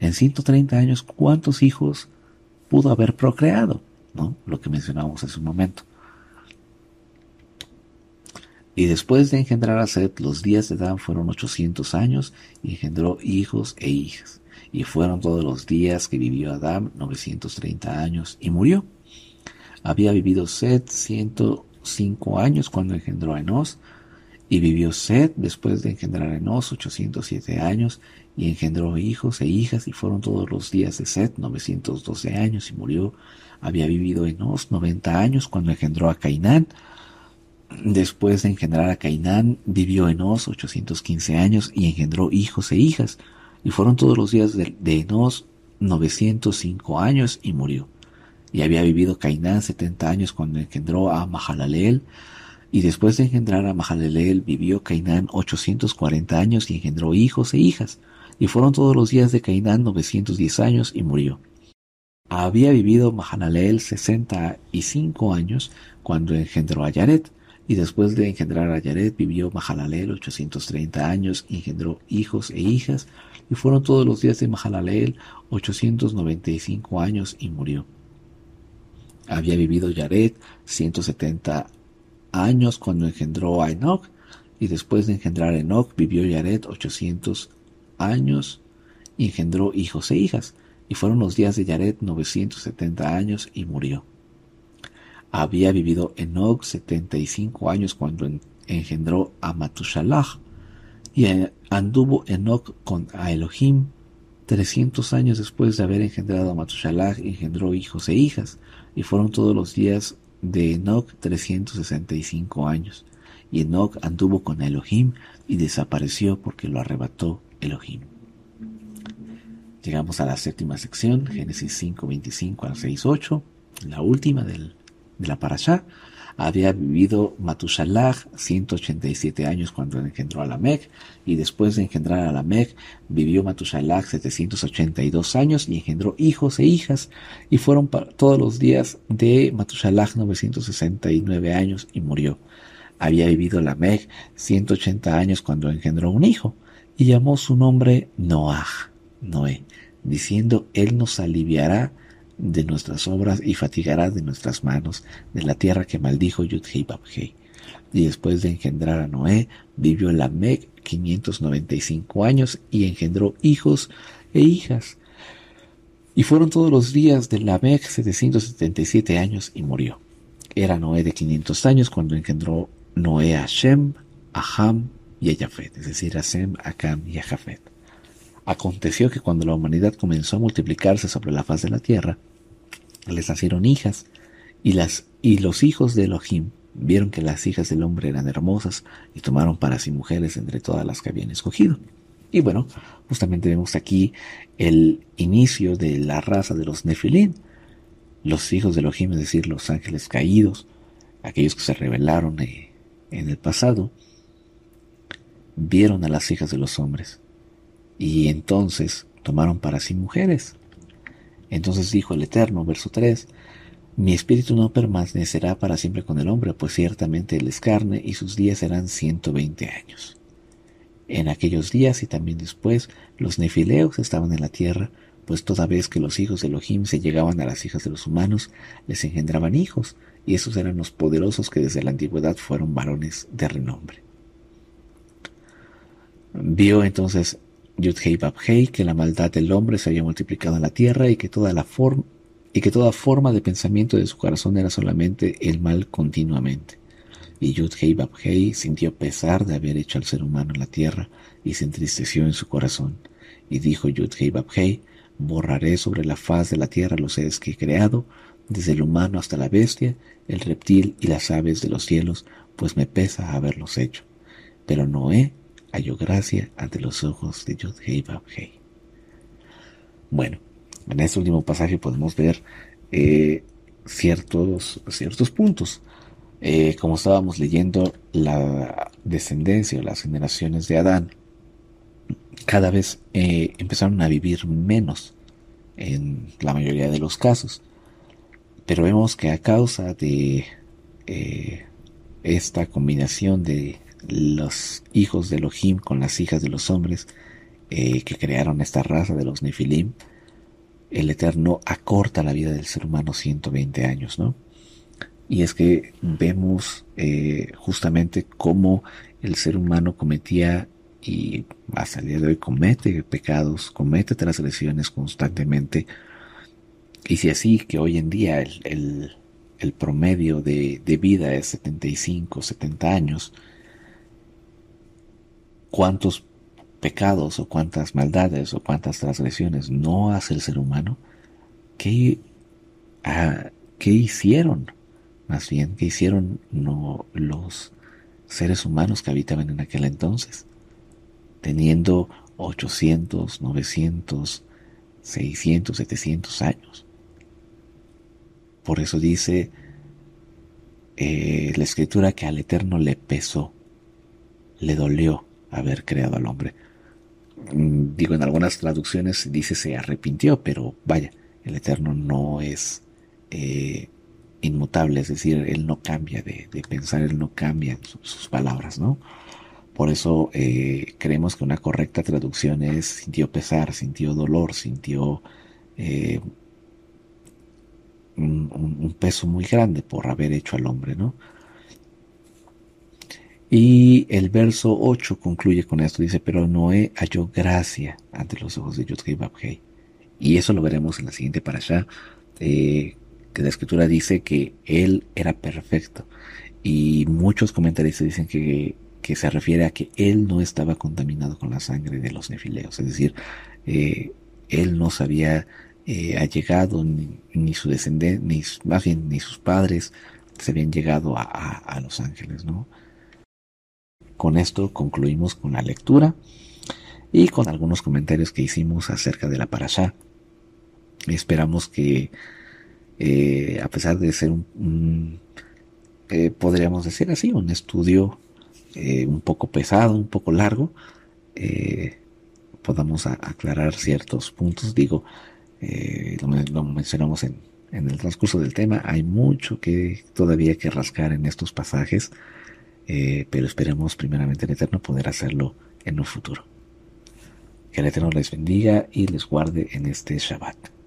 En 130 años, ¿cuántos hijos pudo haber procreado? ¿No? Lo que mencionábamos hace un momento. Y después de engendrar a Set, los días de Adán fueron 800 años y engendró hijos e hijas. Y fueron todos los días que vivió Adán 930 años y murió. Había vivido Set 105 años cuando engendró a Enos, y vivió Set después de engendrar a Enos 807 años, y engendró hijos e hijas, y fueron todos los días de Set 912 años, y murió. Había vivido Enos 90 años cuando engendró a Cainán, Después de engendrar a Cainán, vivió Enos 815 años y engendró hijos e hijas, y fueron todos los días de, de Enos 905 años y murió. Y había vivido Cainán 70 años cuando engendró a Mahalaleel, y después de engendrar a Mahalaleel vivió Cainán 840 años y engendró hijos e hijas, y fueron todos los días de Cainán 910 años y murió. Había vivido Mahalaleel 65 años cuando engendró a Yaret, Y después de engendrar a Yared, vivió Mahalalel 830 años, engendró hijos e hijas, y fueron todos los días de Mahalalel 895 años y murió. Había vivido Yared 170 años cuando engendró a Enoch, y después de engendrar a Enoch vivió Yared 800 años y engendró hijos e hijas, y fueron los días de Yared 970 años y murió. Había vivido Enoch 75 años cuando engendró a Matushalach, y anduvo Enoch con a Elohim 300 años después de haber engendrado a Matushalach, engendró hijos e hijas, y fueron todos los días de Enoch 365 años. Y Enoch anduvo con Elohim y desapareció porque lo arrebató Elohim. Llegamos a la séptima sección, Génesis 5, 25 al 6, 8, la última del, de la parashá. Había vivido Matushalach 187 años cuando engendró a Lamech, y después de engendrar a Lamech, vivió Matushalach 782 años y engendró hijos e hijas, y fueron todos los días de Matushalach 969 años y murió. Había vivido Lamech 180 años cuando engendró un hijo, y llamó su nombre Noah, Noé, diciendo, Él nos aliviará de nuestras obras y fatigará de nuestras manos de la tierra que maldijo Yudhei. Y después de engendrar a Noé, vivió Lamec 595 años y engendró hijos e hijas. Y fueron todos los días de Lamec 777 años y murió. Era Noé de 500 años cuando engendró Noé a Shem, a Ham y a Jafet, es decir, a Sem, a Cam y a Jafet. Aconteció que cuando la humanidad comenzó a multiplicarse sobre la faz de la tierra, les nacieron hijas, y, las, y los hijos de Elohim vieron que las hijas del hombre eran hermosas y tomaron para sí mujeres entre todas las que habían escogido. Y bueno, justamente vemos aquí el inicio de la raza de los Nefilim, los hijos de Elohim, es decir, los ángeles caídos, aquellos que se rebelaron eh, en el pasado, vieron a las hijas de los hombres y entonces tomaron para sí mujeres. Entonces dijo el Eterno, verso 3, Mi espíritu no permanecerá para siempre con el hombre, pues ciertamente él es carne y sus días serán ciento veinte años. En aquellos días y también después, los nefileos estaban en la tierra, pues toda vez que los hijos de Elohim se llegaban a las hijas de los humanos, les engendraban hijos, y esos eran los poderosos que desde la antigüedad fueron varones de renombre. Vio entonces Yudhei que la maldad del hombre se había multiplicado en la tierra y que toda la forma y que toda forma de pensamiento de su corazón era solamente el mal continuamente. Y Yudhei Babhei sintió pesar de haber hecho al ser humano en la tierra y se entristeció en su corazón. Y dijo Yudhei Babhei, borraré sobre la faz de la tierra los seres que he creado, desde el humano hasta la bestia, el reptil y las aves de los cielos, pues me pesa haberlos hecho. Pero Noé halló gracia ante los ojos de Yud Hei Bueno, en este último pasaje podemos ver eh, ciertos, ciertos puntos. Eh, como estábamos leyendo la descendencia o las generaciones de Adán, cada vez eh, empezaron a vivir menos en la mayoría de los casos. Pero vemos que a causa de esta combinación de los hijos de Elohim con las hijas de los hombres eh, que crearon esta raza de los Nefilim, el Eterno acorta la vida del ser humano 120 años, ¿no? Y es que vemos eh, justamente cómo el ser humano cometía y hasta el día de hoy comete pecados, comete transgresiones constantemente. Y si así que hoy en día el, promedio de, de, vida es 75, 70 años, cuántos pecados o cuántas maldades o cuántas transgresiones no hace el ser humano, ¿qué, ah, ¿qué hicieron? Más bien, ¿qué hicieron no, los seres humanos que habitaban en aquel entonces? Teniendo 800, 900, 600, 700 años. Por eso dice eh, la escritura que al Eterno le pesó, le dolió haber creado al hombre. Mm, digo, en algunas traducciones dice se arrepintió, pero vaya, el Eterno no es, eh, inmutable, es decir, Él no cambia de, pensar, Él no cambia sus, palabras, ¿no? Por eso eh, creemos que una correcta traducción es sintió pesar, sintió dolor, sintió eh, un, peso muy grande por haber hecho al hombre, ¿no? Y el verso 8 concluye con esto, dice, pero Noé halló gracia ante los ojos de Yudhei. Y eso lo veremos en la siguiente parasha, eh, que la escritura dice que él era perfecto. Y muchos comentaristas dicen que, se refiere a que él no estaba contaminado con la sangre de los nefileos. Es decir, eh, él no se había eh, allegado, ni, su descendencia, ni, más bien ni sus padres se habían llegado a, los ángeles, ¿no? Con esto concluimos con la lectura y con algunos comentarios que hicimos acerca de la parasha. Esperamos que eh, a pesar de ser un, eh, podríamos decir así, un estudio eh, un poco pesado, un poco largo, podamos aclarar ciertos puntos. Digo, lo, mencionamos en, en, el transcurso del tema, hay mucho que todavía que rascar en estos pasajes, pero esperemos primeramente en Eterno poder hacerlo en un futuro. Que el Eterno les bendiga y les guarde en este Shabbat.